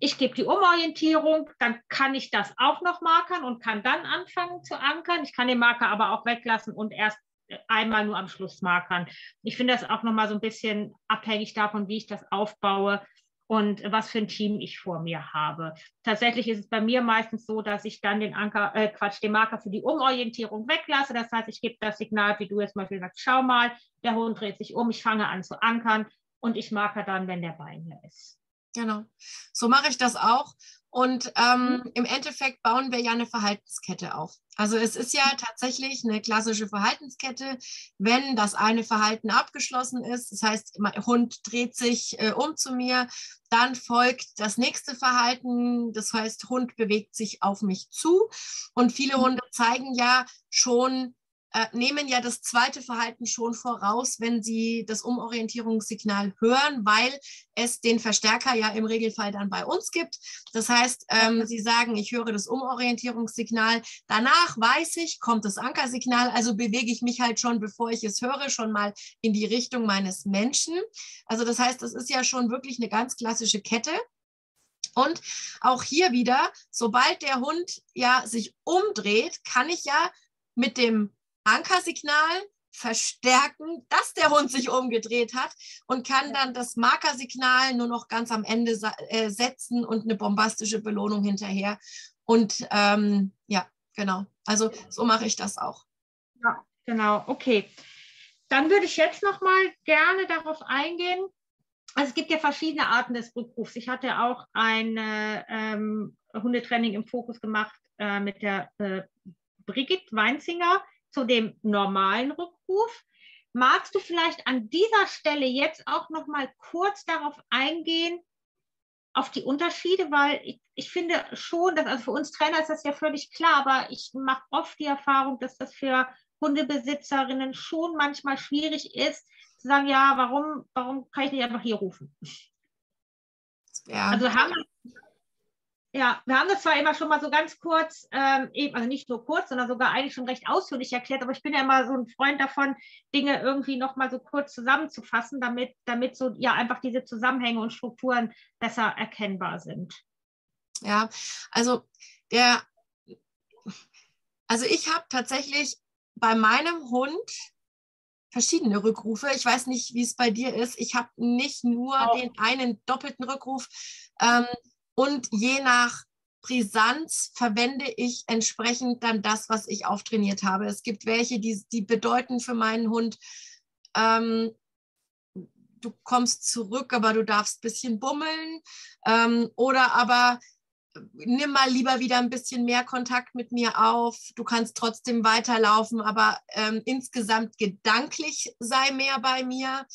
ich gebe die Umorientierung, dann kann ich das auch noch markern und kann dann anfangen zu ankern. Ich kann den Marker aber auch weglassen und erst einmal nur am Schluss markern. Ich finde das auch nochmal so ein bisschen abhängig davon, wie ich das aufbaue und was für ein Team ich vor mir habe. Tatsächlich ist es bei mir meistens so, dass ich dann den Anker, äh, Quatsch, den Marker für die Umorientierung weglasse. Das heißt, ich gebe das Signal, wie du jetzt mal sagst, schau mal, der Hund dreht sich um, ich fange an zu ankern und ich marker dann, wenn der bei mir ist. Genau. So mache ich das auch. Und ähm, mhm. im Endeffekt bauen wir ja eine Verhaltenskette auf. Also es ist ja tatsächlich eine klassische Verhaltenskette, wenn das eine Verhalten abgeschlossen ist. Das heißt, mein Hund dreht sich äh, um zu mir, dann folgt das nächste Verhalten. Das heißt, Hund bewegt sich auf mich zu. Und viele mhm. Hunde zeigen ja schon äh, nehmen ja das zweite Verhalten schon voraus, wenn sie das Umorientierungssignal hören, weil es den Verstärker ja im Regelfall dann bei uns gibt. Das heißt, ähm, sie sagen, ich höre das Umorientierungssignal. Danach weiß ich, kommt das Ankersignal, also bewege ich mich halt schon, bevor ich es höre, schon mal in die Richtung meines Menschen. Also das heißt, das ist ja schon wirklich eine ganz klassische Kette. Und auch hier wieder, sobald der Hund ja sich umdreht, kann ich ja mit dem Ankersignal verstärken, dass der Hund sich umgedreht hat und kann dann das Markersignal nur noch ganz am Ende äh, setzen und eine bombastische Belohnung hinterher. Und ähm, ja, genau. Also so mache ich das auch. Ja, genau. Okay. Dann würde ich jetzt noch mal gerne darauf eingehen. Also es gibt ja verschiedene Arten des Rückrufs. Ich hatte auch ein ähm, Hundetraining im Fokus gemacht äh, mit der äh, Brigitte Weinzinger zu dem normalen Rückruf. Magst du vielleicht an dieser Stelle jetzt auch noch mal kurz darauf eingehen, auf die Unterschiede, weil ich, ich finde schon, dass also für uns Trainer ist das ja völlig klar, aber ich mache oft die Erfahrung, dass das für Hundebesitzerinnen schon manchmal schwierig ist, zu sagen, ja, warum, warum kann ich nicht einfach hier rufen? Ja. Also haben ja, wir haben das zwar immer schon mal so ganz kurz, ähm, eben, also nicht nur kurz, sondern sogar eigentlich schon recht ausführlich erklärt, aber ich bin ja immer so ein Freund davon, Dinge irgendwie noch mal so kurz zusammenzufassen, damit, damit so ja einfach diese Zusammenhänge und Strukturen besser erkennbar sind. Ja, also der, also ich habe tatsächlich bei meinem Hund verschiedene Rückrufe. Ich weiß nicht, wie es bei dir ist. Ich habe nicht nur oh. den einen doppelten Rückruf. Ähm, und je nach Brisanz verwende ich entsprechend dann das, was ich auftrainiert habe. Es gibt welche, die, die bedeuten für meinen Hund, ähm, du kommst zurück, aber du darfst ein bisschen bummeln. Ähm, oder aber nimm mal lieber wieder ein bisschen mehr Kontakt mit mir auf. Du kannst trotzdem weiterlaufen, aber ähm, insgesamt gedanklich sei mehr bei mir.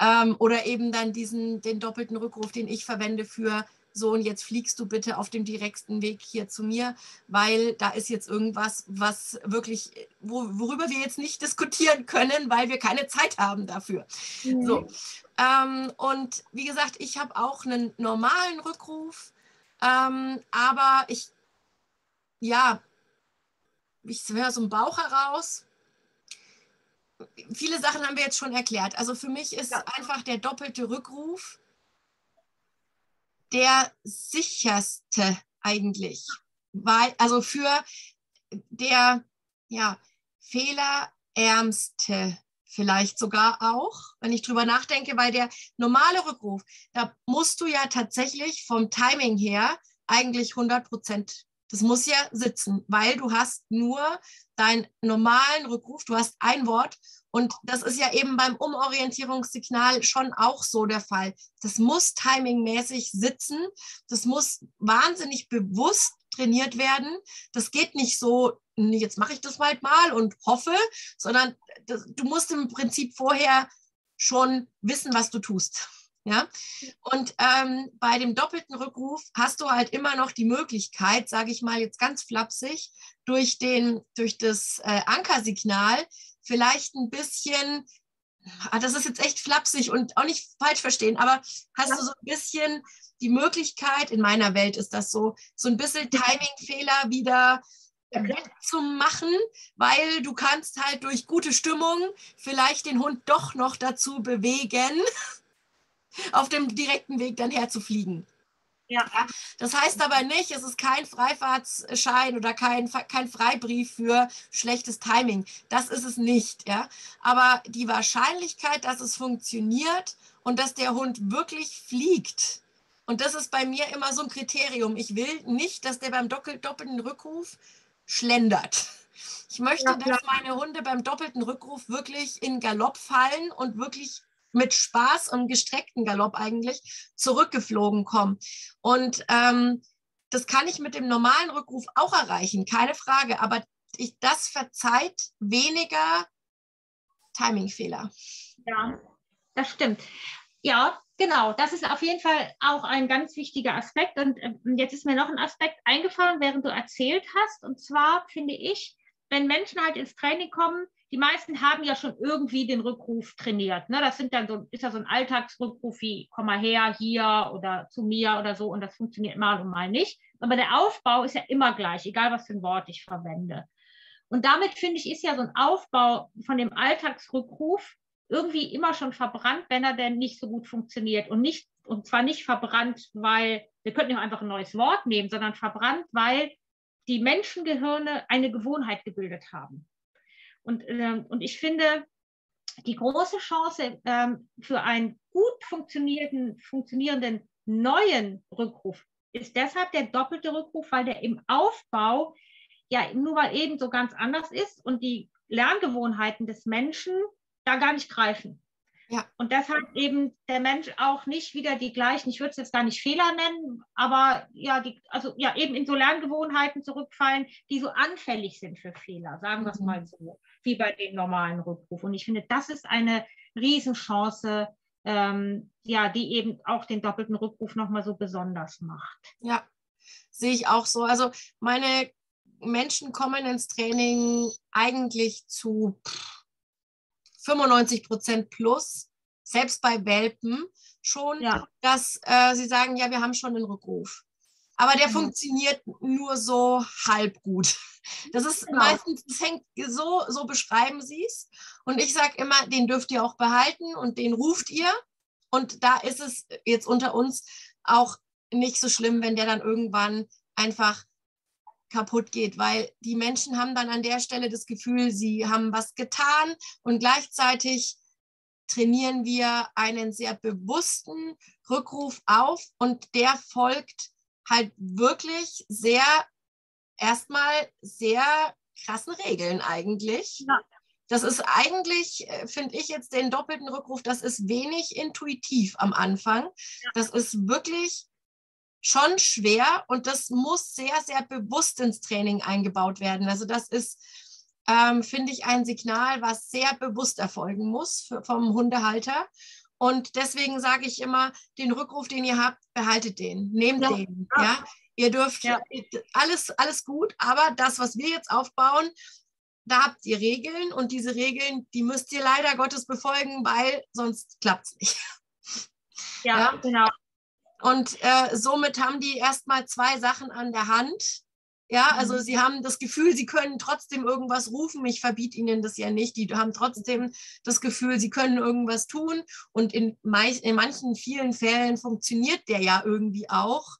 Ähm, oder eben dann diesen, den doppelten Rückruf, den ich verwende für so und jetzt fliegst du bitte auf dem direkten Weg hier zu mir, weil da ist jetzt irgendwas, was wirklich, wo, worüber wir jetzt nicht diskutieren können, weil wir keine Zeit haben dafür. Mhm. So. Ähm, und wie gesagt, ich habe auch einen normalen Rückruf, ähm, aber ich, ja, ich höre so einen Bauch heraus. Viele Sachen haben wir jetzt schon erklärt. Also für mich ist ja. einfach der doppelte Rückruf der sicherste eigentlich, weil also für der ja fehlerärmste vielleicht sogar auch, wenn ich drüber nachdenke, weil der normale Rückruf, da musst du ja tatsächlich vom Timing her eigentlich 100 Prozent das muss ja sitzen, weil du hast nur deinen normalen Rückruf, du hast ein Wort und das ist ja eben beim Umorientierungssignal schon auch so der Fall. Das muss timingmäßig sitzen, das muss wahnsinnig bewusst trainiert werden. Das geht nicht so, jetzt mache ich das bald mal und hoffe, sondern du musst im Prinzip vorher schon wissen, was du tust. Ja, und ähm, bei dem doppelten Rückruf hast du halt immer noch die Möglichkeit, sage ich mal jetzt ganz flapsig, durch, den, durch das äh, Ankersignal vielleicht ein bisschen, ah, das ist jetzt echt flapsig und auch nicht falsch verstehen, aber hast ja. du so ein bisschen die Möglichkeit, in meiner Welt ist das so, so ein bisschen Timingfehler wieder zu machen, weil du kannst halt durch gute Stimmung vielleicht den Hund doch noch dazu bewegen, auf dem direkten Weg dann herzufliegen. Ja. Das heißt aber nicht, es ist kein Freifahrtsschein oder kein, kein Freibrief für schlechtes Timing. Das ist es nicht. Ja? Aber die Wahrscheinlichkeit, dass es funktioniert und dass der Hund wirklich fliegt, und das ist bei mir immer so ein Kriterium. Ich will nicht, dass der beim doppelten Rückruf schlendert. Ich möchte, ja, dass meine Hunde beim doppelten Rückruf wirklich in Galopp fallen und wirklich mit Spaß und gestreckten Galopp eigentlich zurückgeflogen kommen. Und ähm, das kann ich mit dem normalen Rückruf auch erreichen, keine Frage. Aber ich, das verzeiht weniger Timingfehler. Ja, das stimmt. Ja, genau. Das ist auf jeden Fall auch ein ganz wichtiger Aspekt. Und äh, jetzt ist mir noch ein Aspekt eingefallen, während du erzählt hast. Und zwar finde ich, wenn Menschen halt ins Training kommen, die meisten haben ja schon irgendwie den Rückruf trainiert. Ne? Das sind dann so, ist ja so ein Alltagsrückruf wie komm mal her, hier oder zu mir oder so und das funktioniert mal und mal nicht. Aber der Aufbau ist ja immer gleich, egal was für ein Wort ich verwende. Und damit finde ich, ist ja so ein Aufbau von dem Alltagsrückruf irgendwie immer schon verbrannt, wenn er denn nicht so gut funktioniert. Und nicht, und zwar nicht verbrannt, weil, wir könnten ja einfach ein neues Wort nehmen, sondern verbrannt, weil die Menschengehirne eine Gewohnheit gebildet haben. Und, ähm, und ich finde, die große Chance ähm, für einen gut funktionierenden, funktionierenden neuen Rückruf ist deshalb der doppelte Rückruf, weil der im Aufbau ja nur mal eben so ganz anders ist und die Lerngewohnheiten des Menschen da gar nicht greifen. Ja. Und deshalb eben der Mensch auch nicht wieder die gleichen, ich würde es jetzt gar nicht Fehler nennen, aber ja, die, also ja, eben in so Lerngewohnheiten zurückfallen, die so anfällig sind für Fehler, sagen wir es mhm. mal so, wie bei dem normalen Rückruf. Und ich finde, das ist eine Riesenchance, ähm, ja, die eben auch den doppelten Rückruf nochmal so besonders macht. Ja, sehe ich auch so. Also meine Menschen kommen ins Training eigentlich zu 95 Prozent plus, selbst bei Welpen schon, ja. dass äh, sie sagen, ja, wir haben schon einen Rückruf. Aber der mhm. funktioniert nur so halb gut. Das ist genau. meistens, das hängt so, so beschreiben sie es. Und ich sage immer, den dürft ihr auch behalten und den ruft ihr. Und da ist es jetzt unter uns auch nicht so schlimm, wenn der dann irgendwann einfach kaputt geht, weil die Menschen haben dann an der Stelle das Gefühl, sie haben was getan und gleichzeitig trainieren wir einen sehr bewussten Rückruf auf und der folgt halt wirklich sehr, erstmal sehr krassen Regeln eigentlich. Ja. Das ist eigentlich, äh, finde ich jetzt den doppelten Rückruf, das ist wenig intuitiv am Anfang. Ja. Das ist wirklich schon schwer und das muss sehr, sehr bewusst ins Training eingebaut werden. Also das ist, ähm, finde ich, ein Signal, was sehr bewusst erfolgen muss für, vom Hundehalter. Und deswegen sage ich immer, den Rückruf, den ihr habt, behaltet den, nehmt ja. den. Ja? Ihr dürft ja. alles, alles gut, aber das, was wir jetzt aufbauen, da habt ihr Regeln und diese Regeln, die müsst ihr leider Gottes befolgen, weil sonst klappt es nicht. Ja, ja, genau. Und äh, somit haben die erstmal zwei Sachen an der Hand. Ja, also mhm. sie haben das Gefühl, sie können trotzdem irgendwas rufen. Ich verbiete ihnen das ja nicht. Die haben trotzdem das Gefühl, sie können irgendwas tun. Und in, in manchen, vielen Fällen funktioniert der ja irgendwie auch,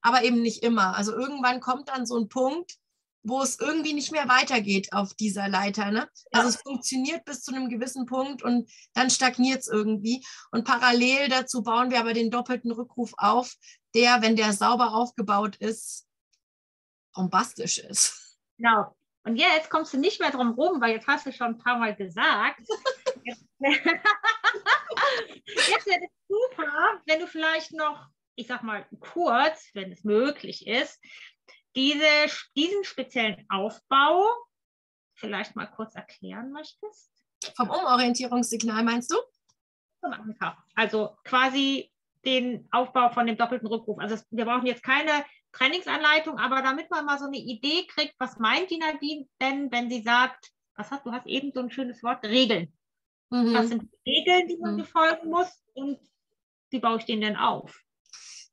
aber eben nicht immer. Also irgendwann kommt dann so ein Punkt, wo es irgendwie nicht mehr weitergeht auf dieser Leiter. Ne? Also es funktioniert bis zu einem gewissen Punkt und dann stagniert es irgendwie. Und parallel dazu bauen wir aber den doppelten Rückruf auf, der, wenn der sauber aufgebaut ist, bombastisch ist. Genau. Und jetzt kommst du nicht mehr drum rum, weil jetzt hast du schon ein paar Mal gesagt. jetzt wäre es super, wenn du vielleicht noch, ich sag mal kurz, wenn es möglich ist, diese, diesen speziellen Aufbau vielleicht mal kurz erklären möchtest? Vom Umorientierungssignal meinst du? Also quasi den Aufbau von dem doppelten Rückruf. Also wir brauchen jetzt keine Trainingsanleitung, aber damit man mal so eine Idee kriegt, was meint die Nadine denn, wenn sie sagt, was hast du hast eben so ein schönes Wort, Regeln. Mhm. Was sind die Regeln, die man mhm. befolgen muss und wie baue ich den denn auf?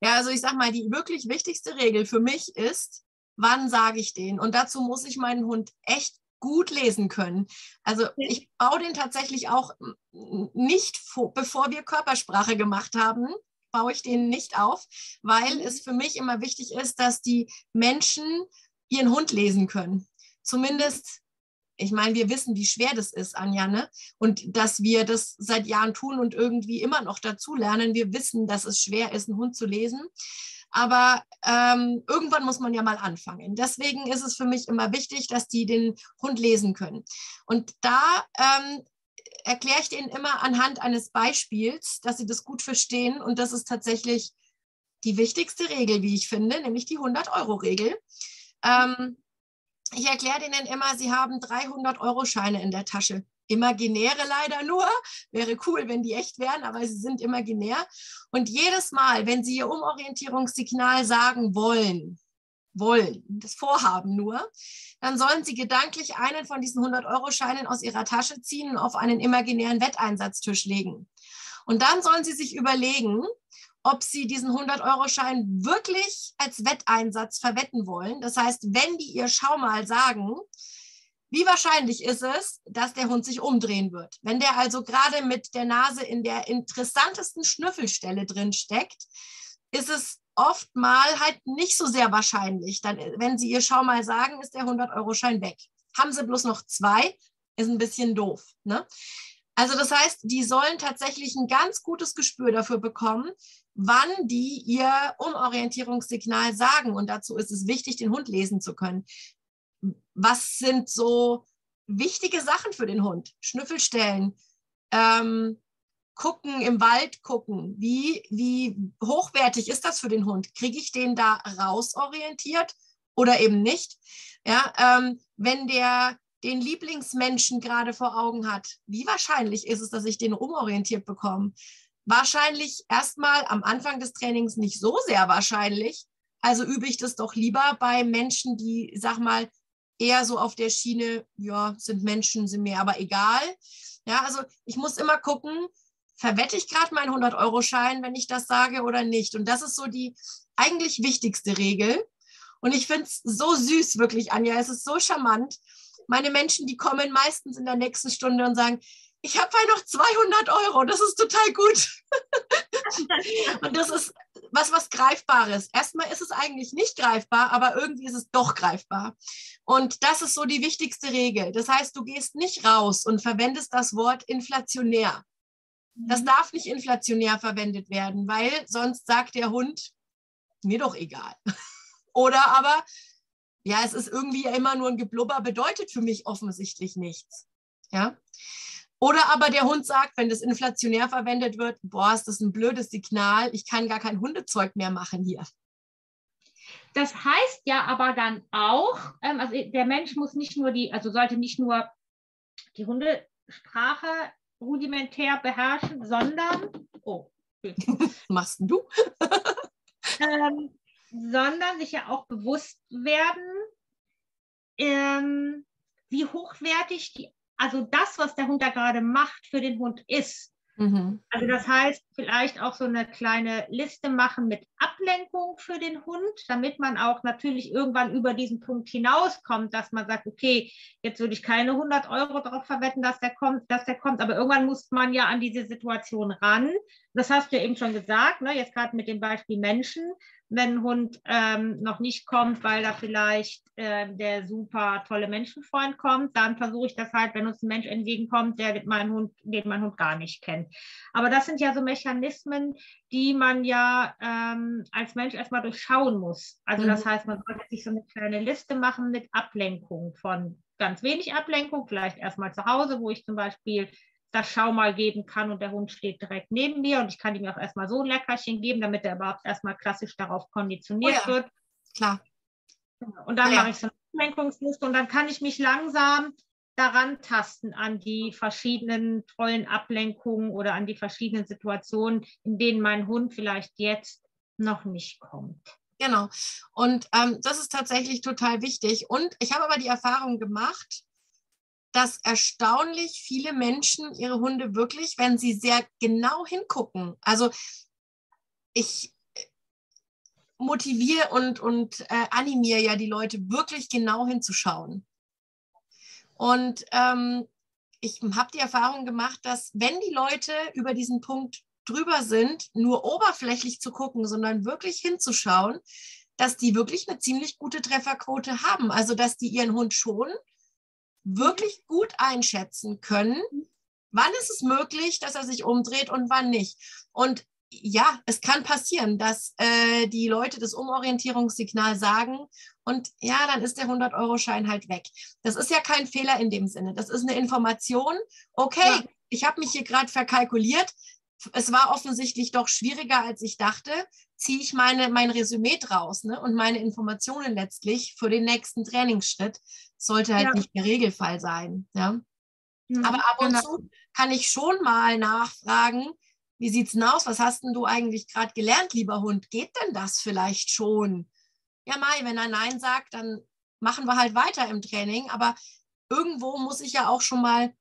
Ja, also ich sag mal, die wirklich wichtigste Regel für mich ist, wann sage ich den? Und dazu muss ich meinen Hund echt gut lesen können. Also ich baue den tatsächlich auch nicht, vor, bevor wir Körpersprache gemacht haben, baue ich den nicht auf, weil mhm. es für mich immer wichtig ist, dass die Menschen ihren Hund lesen können. Zumindest, ich meine, wir wissen, wie schwer das ist, Anja, ne? Und dass wir das seit Jahren tun und irgendwie immer noch dazu lernen. Wir wissen, dass es schwer ist, einen Hund zu lesen. Aber ähm, irgendwann muss man ja mal anfangen. Deswegen ist es für mich immer wichtig, dass die den Hund lesen können. Und da ähm, erkläre ich denen immer anhand eines Beispiels, dass sie das gut verstehen. Und das ist tatsächlich die wichtigste Regel, wie ich finde, nämlich die 100-Euro-Regel. Ähm, ich erkläre denen immer, sie haben 300-Euro-Scheine in der Tasche. Imaginäre leider nur. Wäre cool, wenn die echt wären, aber sie sind imaginär. Und jedes Mal, wenn sie ihr Umorientierungssignal sagen wollen, wollen, das Vorhaben nur, dann sollen Sie gedanklich einen von diesen 100-Euro-Scheinen aus Ihrer Tasche ziehen und auf einen imaginären Wetteinsatztisch legen. Und dann sollen Sie sich überlegen, ob Sie diesen 100-Euro-Schein wirklich als Wetteinsatz verwetten wollen. Das heißt, wenn die ihr Schau mal sagen, wie wahrscheinlich ist es, dass der Hund sich umdrehen wird? Wenn der also gerade mit der Nase in der interessantesten Schnüffelstelle drin steckt, ist es oft mal halt nicht so sehr wahrscheinlich. Dann, wenn Sie ihr Schau mal sagen, ist der 100-Euro-Schein weg. Haben Sie bloß noch zwei, ist ein bisschen doof. Ne? Also das heißt, die sollen tatsächlich ein ganz gutes Gespür dafür bekommen, wann die ihr Umorientierungssignal sagen. Und dazu ist es wichtig, den Hund lesen zu können. Was sind so wichtige Sachen für den Hund? Schnüffelstellen, ähm, gucken, im Wald gucken. Wie, wie hochwertig ist das für den Hund? Kriege ich den da rausorientiert oder eben nicht? Ja, ähm, wenn der den Lieblingsmenschen gerade vor Augen hat, wie wahrscheinlich ist es, dass ich den umorientiert bekomme? Wahrscheinlich erstmal am Anfang des Trainings nicht so sehr wahrscheinlich. Also übe ich das doch lieber bei Menschen, die, sag mal, eher so auf der Schiene, ja, sind Menschen, sind mir aber egal. Ja, also ich muss immer gucken, verwette ich gerade meinen 100-Euro-Schein, wenn ich das sage oder nicht? Und das ist so die eigentlich wichtigste Regel. Und ich finde es so süß, wirklich, Anja. Es ist so charmant. Meine Menschen, die kommen meistens in der nächsten Stunde und sagen, ich habe halt noch 200 Euro, das ist total gut. und das ist was, was Greifbares. Erstmal ist es eigentlich nicht greifbar, aber irgendwie ist es doch greifbar. Und das ist so die wichtigste Regel. Das heißt, du gehst nicht raus und verwendest das Wort inflationär. Das mhm. darf nicht inflationär verwendet werden, weil sonst sagt der Hund, mir doch egal. Oder aber, ja, es ist irgendwie immer nur ein Geblubber, bedeutet für mich offensichtlich nichts. Ja. Oder aber der Hund sagt, wenn das inflationär verwendet wird, boah, ist das ein blödes Signal, ich kann gar kein Hundezeug mehr machen hier. Das heißt ja aber dann auch, ähm, also der Mensch muss nicht nur die, also sollte nicht nur die Hundesprache rudimentär beherrschen, sondern, oh, machst du? ähm, sondern sich ja auch bewusst werden, ähm, wie hochwertig die, also das, was der Hund da gerade macht, für den Hund ist. Mhm. Also das heißt, vielleicht auch so eine kleine Liste machen mit Ablenkung für den Hund, damit man auch natürlich irgendwann über diesen Punkt hinauskommt, dass man sagt, okay, jetzt würde ich keine 100 Euro darauf verwetten, dass der kommt, dass der kommt, aber irgendwann muss man ja an diese Situation ran. Das hast du ja eben schon gesagt, ne? jetzt gerade mit dem Beispiel Menschen wenn ein Hund ähm, noch nicht kommt, weil da vielleicht äh, der super tolle Menschenfreund kommt, dann versuche ich das halt, wenn uns ein Mensch entgegenkommt, der mein Hund, den mein Hund gar nicht kennt. Aber das sind ja so Mechanismen, die man ja ähm, als Mensch erstmal durchschauen muss. Also mhm. das heißt, man sollte sich so eine kleine Liste machen mit Ablenkung von ganz wenig Ablenkung, vielleicht erstmal zu Hause, wo ich zum Beispiel das Schau mal geben kann und der Hund steht direkt neben mir und ich kann ihm auch erstmal so ein Leckerchen geben, damit er überhaupt erstmal klassisch darauf konditioniert oh ja. wird. Klar. Und dann ja. mache ich so eine Ablenkungsliste und dann kann ich mich langsam daran tasten an die verschiedenen tollen Ablenkungen oder an die verschiedenen Situationen, in denen mein Hund vielleicht jetzt noch nicht kommt. Genau. Und ähm, das ist tatsächlich total wichtig. Und ich habe aber die Erfahrung gemacht, dass erstaunlich viele Menschen ihre Hunde wirklich, wenn sie sehr genau hingucken, also ich motiviere und, und äh, animiere ja die Leute wirklich genau hinzuschauen. Und ähm, ich habe die Erfahrung gemacht, dass wenn die Leute über diesen Punkt drüber sind, nur oberflächlich zu gucken, sondern wirklich hinzuschauen, dass die wirklich eine ziemlich gute Trefferquote haben. Also dass die ihren Hund schon wirklich gut einschätzen können, wann ist es möglich, dass er sich umdreht und wann nicht. Und ja, es kann passieren, dass äh, die Leute das Umorientierungssignal sagen und ja, dann ist der 100-Euro-Schein halt weg. Das ist ja kein Fehler in dem Sinne. Das ist eine Information. Okay, ja. ich habe mich hier gerade verkalkuliert. Es war offensichtlich doch schwieriger, als ich dachte. Ziehe ich meine, mein Resümee draus ne? und meine Informationen letztlich für den nächsten Trainingsschritt. Sollte halt ja. nicht der Regelfall sein. Ja? Mhm, Aber ab und genau. zu kann ich schon mal nachfragen, wie sieht's denn aus? Was hast denn du eigentlich gerade gelernt, lieber Hund? Geht denn das vielleicht schon? Ja, Mai, wenn er Nein sagt, dann machen wir halt weiter im Training. Aber irgendwo muss ich ja auch schon mal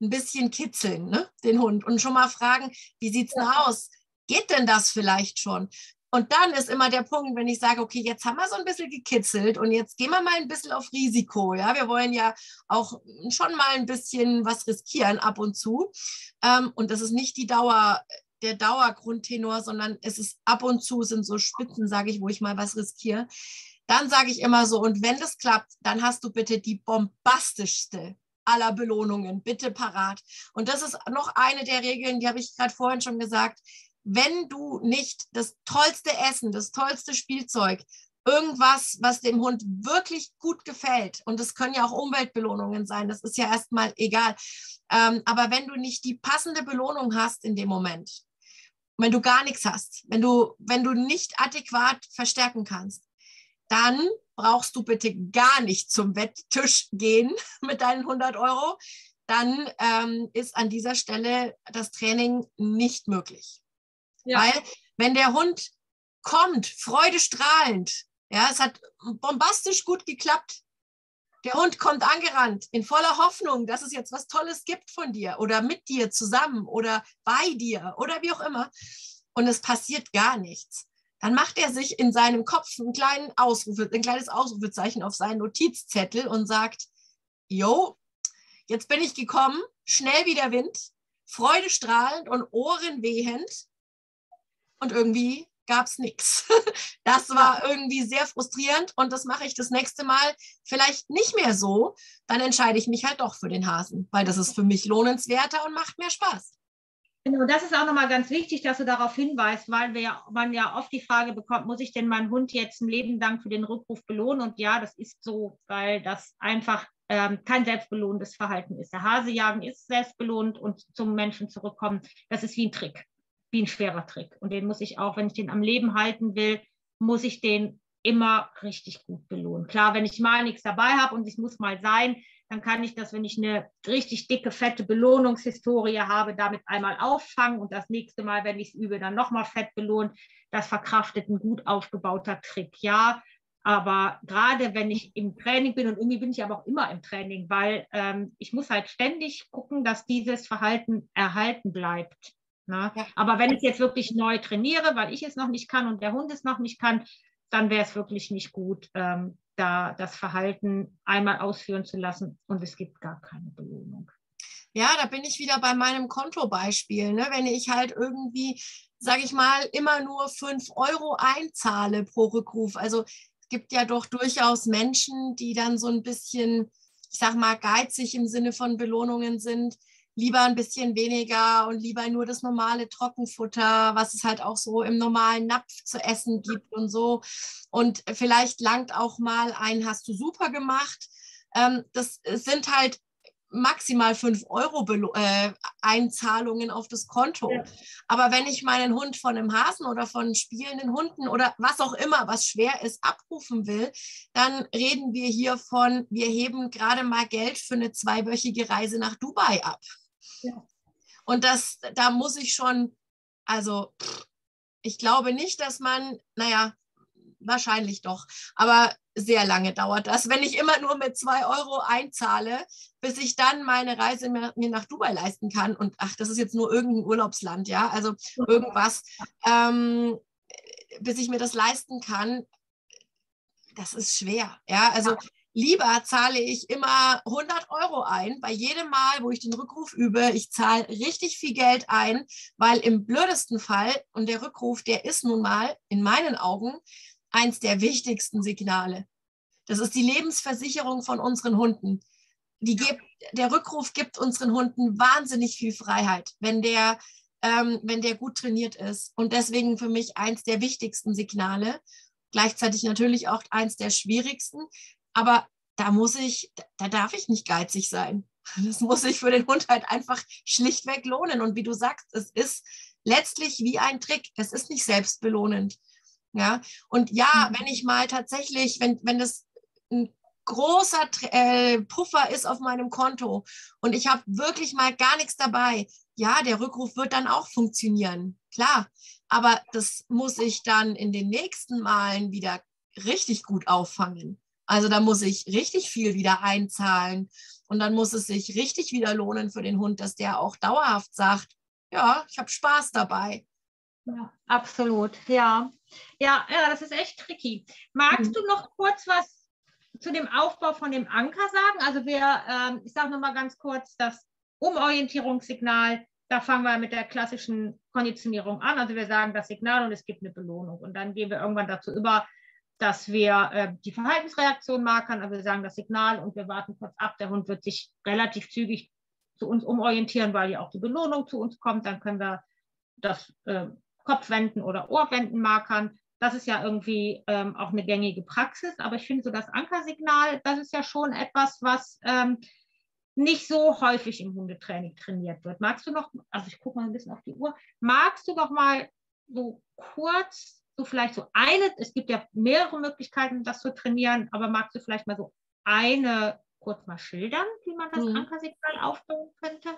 ein bisschen kitzeln, ne, den Hund, und schon mal fragen, wie sieht's denn aus? Geht denn das vielleicht schon? Und dann ist immer der Punkt, wenn ich sage, okay, jetzt haben wir so ein bisschen gekitzelt und jetzt gehen wir mal ein bisschen auf Risiko. Ja, wir wollen ja auch schon mal ein bisschen was riskieren ab und zu. Ähm, und das ist nicht die Dauer, der Dauergrundtenor, sondern es ist ab und zu sind so Spitzen, sage ich, wo ich mal was riskiere. Dann sage ich immer so, und wenn das klappt, dann hast du bitte die bombastischste aller Belohnungen, bitte parat. Und das ist noch eine der Regeln, die habe ich gerade vorhin schon gesagt. Wenn du nicht das tollste Essen, das tollste Spielzeug, irgendwas, was dem Hund wirklich gut gefällt, und das können ja auch Umweltbelohnungen sein, das ist ja erstmal egal. Ähm, aber wenn du nicht die passende Belohnung hast in dem Moment, wenn du gar nichts hast, wenn du, wenn du nicht adäquat verstärken kannst, dann brauchst du bitte gar nicht zum Wetttisch gehen mit deinen 100 Euro. Dann ähm, ist an dieser Stelle das Training nicht möglich. Ja. Weil wenn der Hund kommt, freudestrahlend, ja, es hat bombastisch gut geklappt, der Hund kommt angerannt in voller Hoffnung, dass es jetzt was Tolles gibt von dir oder mit dir zusammen oder bei dir oder wie auch immer. Und es passiert gar nichts. Dann macht er sich in seinem Kopf kleinen Ausrufe, ein kleines Ausrufezeichen auf seinen Notizzettel und sagt, Jo, jetzt bin ich gekommen, schnell wie der Wind, freudestrahlend und ohrenwehend. Und irgendwie gab es nichts. Das war irgendwie sehr frustrierend und das mache ich das nächste Mal vielleicht nicht mehr so. Dann entscheide ich mich halt doch für den Hasen, weil das ist für mich lohnenswerter und macht mehr Spaß. Genau, das ist auch nochmal ganz wichtig, dass du darauf hinweist, weil wir, man ja oft die Frage bekommt, muss ich denn meinen Hund jetzt ein Leben lang für den Rückruf belohnen? Und ja, das ist so, weil das einfach ähm, kein selbstbelohnendes Verhalten ist. Der Hasejagen ist selbstbelohnt und zum Menschen zurückkommen, das ist wie ein Trick wie ein schwerer Trick. Und den muss ich auch, wenn ich den am Leben halten will, muss ich den immer richtig gut belohnen. Klar, wenn ich mal nichts dabei habe und es muss mal sein, dann kann ich das, wenn ich eine richtig dicke, fette Belohnungshistorie habe, damit einmal auffangen und das nächste Mal, wenn ich es übe, dann nochmal fett belohnen. Das verkraftet ein gut aufgebauter Trick, ja. Aber gerade wenn ich im Training bin und irgendwie bin ich aber auch immer im Training, weil ähm, ich muss halt ständig gucken, dass dieses Verhalten erhalten bleibt. Ne? Ja. Aber wenn ich jetzt wirklich neu trainiere, weil ich es noch nicht kann und der Hund es noch nicht kann, dann wäre es wirklich nicht gut, ähm, da das Verhalten einmal ausführen zu lassen und es gibt gar keine Belohnung. Ja, da bin ich wieder bei meinem Kontobeispiel. Ne? Wenn ich halt irgendwie, sage ich mal, immer nur 5 Euro einzahle pro Rückruf. Also es gibt ja doch durchaus Menschen, die dann so ein bisschen, ich sag mal, geizig im Sinne von Belohnungen sind lieber ein bisschen weniger und lieber nur das normale Trockenfutter, was es halt auch so im normalen Napf zu essen gibt und so. Und vielleicht langt auch mal ein, hast du super gemacht. Ähm, das sind halt maximal 5 Euro äh, Einzahlungen auf das Konto. Ja. Aber wenn ich meinen Hund von einem Hasen oder von spielenden Hunden oder was auch immer, was schwer ist, abrufen will, dann reden wir hier von, wir heben gerade mal Geld für eine zweiwöchige Reise nach Dubai ab. Ja. Und das, da muss ich schon, also ich glaube nicht, dass man, naja, wahrscheinlich doch, aber sehr lange dauert das, wenn ich immer nur mit zwei Euro einzahle, bis ich dann meine Reise mir, mir nach Dubai leisten kann. Und ach, das ist jetzt nur irgendein Urlaubsland, ja, also irgendwas, ähm, bis ich mir das leisten kann, das ist schwer, ja, also Lieber zahle ich immer 100 Euro ein, bei jedem Mal, wo ich den Rückruf übe. Ich zahle richtig viel Geld ein, weil im blödesten Fall, und der Rückruf, der ist nun mal in meinen Augen eins der wichtigsten Signale. Das ist die Lebensversicherung von unseren Hunden. Die gibt, der Rückruf gibt unseren Hunden wahnsinnig viel Freiheit, wenn der, ähm, wenn der gut trainiert ist. Und deswegen für mich eins der wichtigsten Signale. Gleichzeitig natürlich auch eins der schwierigsten, aber da muss ich, da darf ich nicht geizig sein. Das muss sich für den Hund halt einfach schlichtweg lohnen. Und wie du sagst, es ist letztlich wie ein Trick. Es ist nicht selbstbelohnend. Ja, und ja, mhm. wenn ich mal tatsächlich, wenn, wenn das ein großer äh, Puffer ist auf meinem Konto und ich habe wirklich mal gar nichts dabei, ja, der Rückruf wird dann auch funktionieren. Klar, aber das muss ich dann in den nächsten Malen wieder richtig gut auffangen. Also da muss ich richtig viel wieder einzahlen und dann muss es sich richtig wieder lohnen für den Hund, dass der auch dauerhaft sagt, ja, ich habe Spaß dabei. Ja, absolut. Ja. ja, ja, das ist echt tricky. Magst mhm. du noch kurz was zu dem Aufbau von dem Anker sagen? Also wir, ähm, ich sage nochmal ganz kurz, das Umorientierungssignal, da fangen wir mit der klassischen Konditionierung an. Also wir sagen das Signal und es gibt eine Belohnung. Und dann gehen wir irgendwann dazu über, dass wir äh, die Verhaltensreaktion markern, also wir sagen das Signal und wir warten kurz ab. Der Hund wird sich relativ zügig zu uns umorientieren, weil ja auch die Belohnung zu uns kommt. Dann können wir das äh, Kopfwenden oder Ohrwenden markern. Das ist ja irgendwie ähm, auch eine gängige Praxis. Aber ich finde so das Ankersignal, das ist ja schon etwas, was ähm, nicht so häufig im Hundetraining trainiert wird. Magst du noch, also ich gucke mal ein bisschen auf die Uhr, magst du noch mal so kurz so vielleicht so eine, es gibt ja mehrere Möglichkeiten, das zu trainieren, aber magst du vielleicht mal so eine kurz mal schildern, wie man das mhm. Ankersignal aufbauen könnte?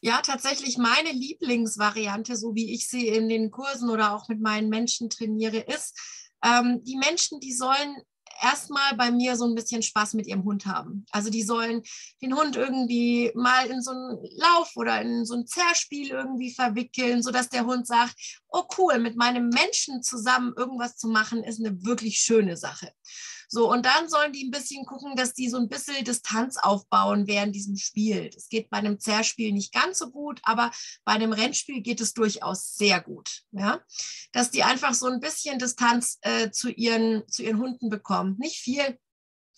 Ja, tatsächlich meine Lieblingsvariante, so wie ich sie in den Kursen oder auch mit meinen Menschen trainiere, ist, ähm, die Menschen, die sollen erstmal bei mir so ein bisschen Spaß mit ihrem Hund haben. Also die sollen den Hund irgendwie mal in so einen Lauf oder in so ein Zerrspiel irgendwie verwickeln, sodass der Hund sagt, oh cool, mit meinem Menschen zusammen irgendwas zu machen, ist eine wirklich schöne Sache. So, und dann sollen die ein bisschen gucken, dass die so ein bisschen Distanz aufbauen während diesem Spiel. Das geht bei einem Zerrspiel nicht ganz so gut, aber bei einem Rennspiel geht es durchaus sehr gut. Ja? Dass die einfach so ein bisschen Distanz äh, zu, ihren, zu ihren Hunden bekommen. Nicht viel,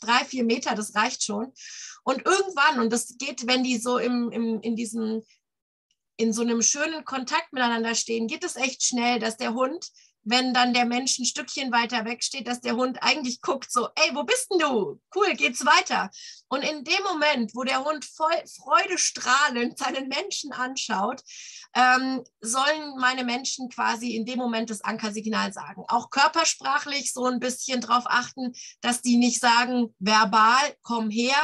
drei, vier Meter, das reicht schon. Und irgendwann, und das geht, wenn die so im, im, in diesem in so einem schönen Kontakt miteinander stehen, geht es echt schnell, dass der Hund wenn dann der Mensch ein Stückchen weiter weg steht, dass der Hund eigentlich guckt, so, ey, wo bist denn du? Cool, geht's weiter. Und in dem Moment, wo der Hund voll freudestrahlend seinen Menschen anschaut, ähm, sollen meine Menschen quasi in dem Moment das Ankersignal sagen. Auch körpersprachlich so ein bisschen darauf achten, dass die nicht sagen, verbal, komm her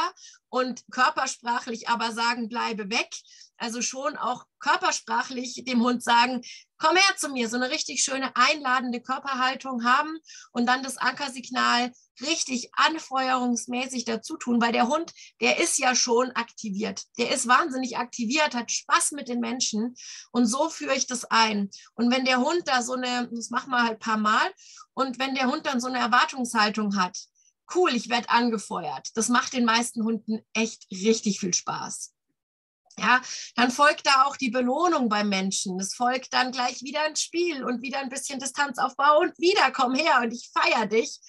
und körpersprachlich aber sagen, bleibe weg, also schon auch körpersprachlich dem Hund sagen, komm her zu mir, so eine richtig schöne einladende Körperhaltung haben und dann das Ankersignal richtig anfeuerungsmäßig dazu tun, weil der Hund, der ist ja schon aktiviert. Der ist wahnsinnig aktiviert, hat Spaß mit den Menschen und so führe ich das ein. Und wenn der Hund da so eine, das machen wir halt ein paar Mal, und wenn der Hund dann so eine Erwartungshaltung hat, cool, ich werde angefeuert, das macht den meisten Hunden echt richtig viel Spaß. Ja, dann folgt da auch die Belohnung beim Menschen. Es folgt dann gleich wieder ein Spiel und wieder ein bisschen Distanzaufbau und wieder komm her und ich feiere dich.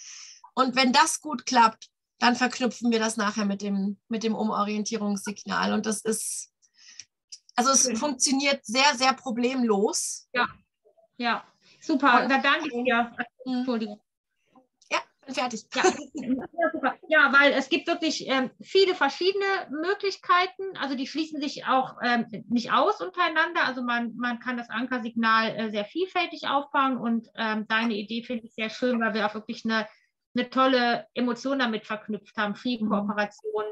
Und wenn das gut klappt, dann verknüpfen wir das nachher mit dem, mit dem Umorientierungssignal. Und das ist, also es okay. funktioniert sehr, sehr problemlos. Ja, ja, super. Da danke ich dir. Mhm. Entschuldigung. Fertig. Ja, ja, ja, weil es gibt wirklich ähm, viele verschiedene Möglichkeiten. Also die schließen sich auch ähm, nicht aus untereinander. Also man, man kann das Ankersignal äh, sehr vielfältig aufbauen und ähm, deine Idee finde ich sehr schön, weil wir auch wirklich eine, eine tolle Emotion damit verknüpft haben. Viel mhm. Kooperation,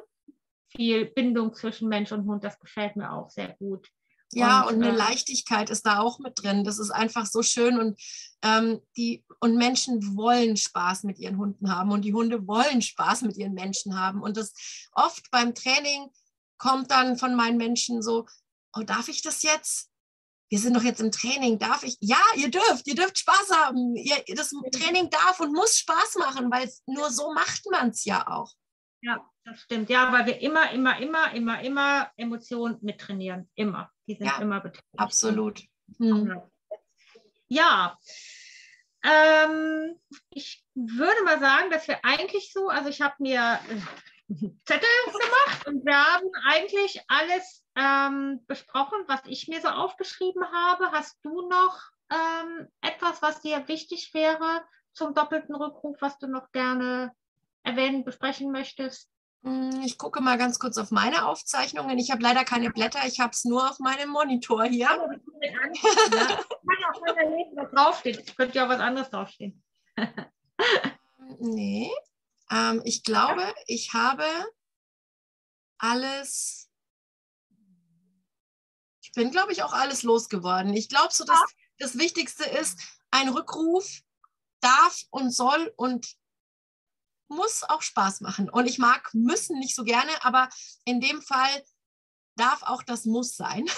viel Bindung zwischen Mensch und Hund. Das gefällt mir auch sehr gut. Ja, und, und eine äh, Leichtigkeit ist da auch mit drin. Das ist einfach so schön und ähm, die und Menschen wollen Spaß mit ihren Hunden haben und die Hunde wollen Spaß mit ihren Menschen haben. Und das oft beim Training kommt dann von meinen Menschen so, oh, darf ich das jetzt? Wir sind doch jetzt im Training, darf ich? Ja, ihr dürft, ihr dürft Spaß haben. Ihr, das Training darf und muss Spaß machen, weil nur so macht man es ja auch. Ja, das stimmt. Ja, weil wir immer, immer, immer, immer, immer Emotionen mittrainieren. Immer. Die sind ja, immer beteiligt. Absolut. Hm. Ja. Ähm, ich würde mal sagen, dass wir eigentlich so, also ich habe mir äh, Zettel gemacht und wir haben eigentlich alles ähm, besprochen, was ich mir so aufgeschrieben habe. Hast du noch ähm, etwas, was dir wichtig wäre zum doppelten Rückruf, was du noch gerne erwähnen, besprechen möchtest? Hm, ich gucke mal ganz kurz auf meine Aufzeichnungen. Ich habe leider keine Blätter, ich habe es nur auf meinem Monitor hier. Ja, kann ja auch lesen, was draufsteht. Könnte ja auch was anderes draufstehen. nee, ähm, ich glaube, ich habe alles. Ich bin, glaube ich, auch alles losgeworden. Ich glaube, so dass das Wichtigste ist, ein Rückruf darf und soll und muss auch Spaß machen. Und ich mag müssen nicht so gerne, aber in dem Fall darf auch das Muss sein.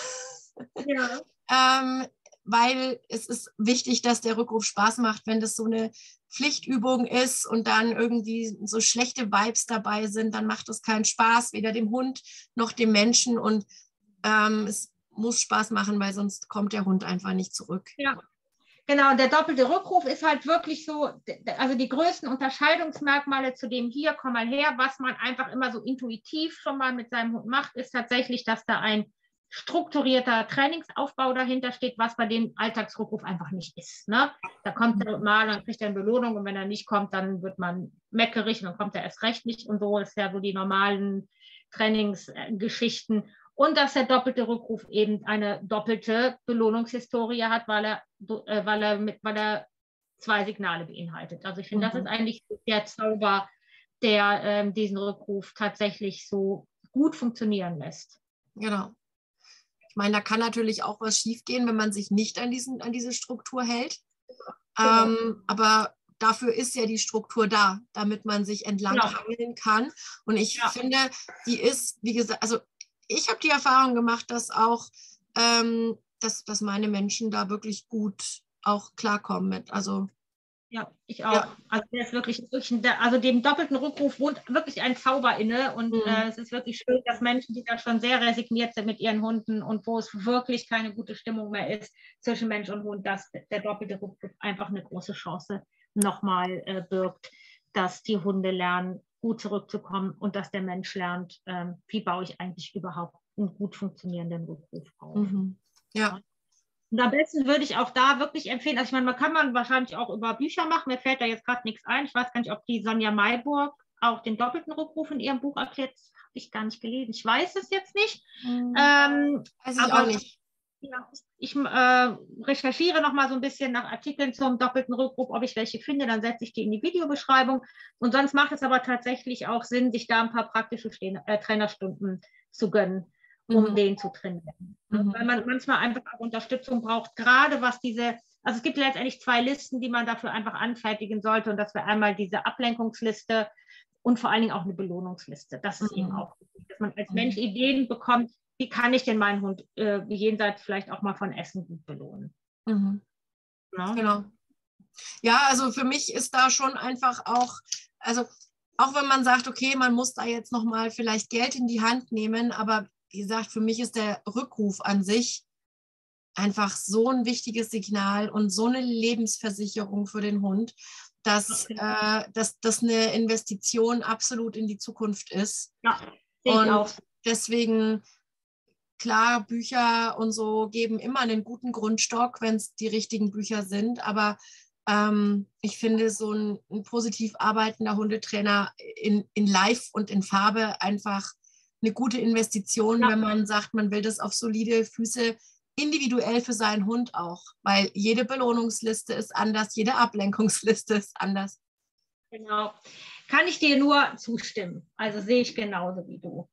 Ja. ähm, weil es ist wichtig, dass der Rückruf Spaß macht, wenn das so eine Pflichtübung ist und dann irgendwie so schlechte Vibes dabei sind, dann macht es keinen Spaß, weder dem Hund noch dem Menschen und ähm, es muss Spaß machen, weil sonst kommt der Hund einfach nicht zurück. Ja, Genau, und der doppelte Rückruf ist halt wirklich so, also die größten Unterscheidungsmerkmale zu dem hier, komm mal her, was man einfach immer so intuitiv schon mal mit seinem Hund macht, ist tatsächlich, dass da ein strukturierter Trainingsaufbau dahinter steht, was bei dem Alltagsrückruf einfach nicht ist. Ne? Da kommt er mal, dann kriegt er eine Belohnung und wenn er nicht kommt, dann wird man meckerig und dann kommt er erst recht nicht und so ist ja so die normalen Trainingsgeschichten und dass der doppelte Rückruf eben eine doppelte Belohnungshistorie hat, weil er, äh, weil er, mit, weil er zwei Signale beinhaltet. Also ich finde, mhm. das ist eigentlich der Zauber, der ähm, diesen Rückruf tatsächlich so gut funktionieren lässt. Genau. Ich meine, da kann natürlich auch was schiefgehen, wenn man sich nicht an, diesen, an diese Struktur hält. Genau. Ähm, aber dafür ist ja die Struktur da, damit man sich entlang genau. hangeln kann. Und ich ja. finde, die ist, wie gesagt, also ich habe die Erfahrung gemacht, dass auch, ähm, dass, dass meine Menschen da wirklich gut auch klarkommen mit. Also ja, ich auch. Ja. Also der ist wirklich, wirklich also dem doppelten Rückruf wohnt wirklich ein Zauber inne und mhm. äh, es ist wirklich schön, dass Menschen, die da schon sehr resigniert sind mit ihren Hunden und wo es wirklich keine gute Stimmung mehr ist zwischen Mensch und Hund, dass der doppelte Rückruf einfach eine große Chance nochmal äh, birgt, dass die Hunde lernen, gut zurückzukommen und dass der Mensch lernt, ähm, wie baue ich eigentlich überhaupt einen gut funktionierenden Rückruf auf. Mhm. Ja. Und am besten würde ich auch da wirklich empfehlen, also ich meine, man kann man wahrscheinlich auch über Bücher machen, mir fällt da jetzt gerade nichts ein. Ich weiß gar nicht, ob die Sonja Mayburg auch den doppelten Rückruf in ihrem Buch erklärt. Das habe ich gar nicht gelesen. Ich weiß es jetzt nicht. Mhm. Ähm, weiß ich aber, auch nicht. Ja, ich äh, recherchiere noch mal so ein bisschen nach Artikeln zum doppelten Rückruf, ob ich welche finde, dann setze ich die in die Videobeschreibung. Und sonst macht es aber tatsächlich auch Sinn, sich da ein paar praktische Stehen, äh, Trainerstunden zu gönnen, um mhm. den zu trainieren. Mhm. Weil man manchmal einfach auch Unterstützung braucht, gerade was diese, also es gibt letztendlich zwei Listen, die man dafür einfach anfertigen sollte. Und das wäre einmal diese Ablenkungsliste und vor allen Dingen auch eine Belohnungsliste. Das ist mhm. eben auch wichtig, dass man als mhm. Mensch Ideen bekommt, wie kann ich denn meinen Hund äh, jenseits vielleicht auch mal von Essen gut belohnen? Mhm. Ja? Genau. Ja, also für mich ist da schon einfach auch, also auch wenn man sagt, okay, man muss da jetzt nochmal vielleicht Geld in die Hand nehmen, aber wie gesagt, für mich ist der Rückruf an sich einfach so ein wichtiges Signal und so eine Lebensversicherung für den Hund, dass, okay. äh, dass das eine Investition absolut in die Zukunft ist. Ja, und auch. deswegen klar, Bücher und so geben immer einen guten Grundstock, wenn es die richtigen Bücher sind, aber Ähm, ich finde so ein, ein, positiv arbeitender Hundetrainer in, in Live und in Farbe einfach eine gute Investition, ja. wenn man sagt, man will das auf solide Füße individuell für seinen Hund auch, weil jede Belohnungsliste ist anders, jede Ablenkungsliste ist anders. Genau. Kann ich dir nur zustimmen. Also sehe ich genauso wie du.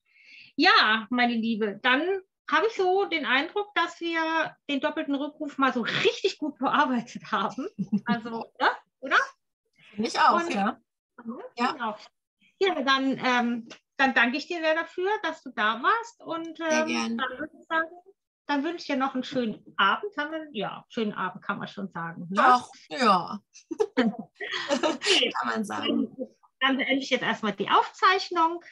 Ja, meine Liebe, dann habe ich so den Eindruck, dass wir den doppelten Rückruf mal so richtig gut bearbeitet haben. Also, ja, oder? Finde ich auch, Und, ja. Ja. Genau. ja, dann, ähm, dann danke ich dir sehr dafür, dass du da warst. Und ähm, dann würde ich sagen, dann wünsche ich dir noch einen schönen Abend. Haben wir? Ja, schönen Abend kann man schon sagen. Ne? Ach, ja. kann man sagen. Dann beende ich jetzt erstmal die Aufzeichnung.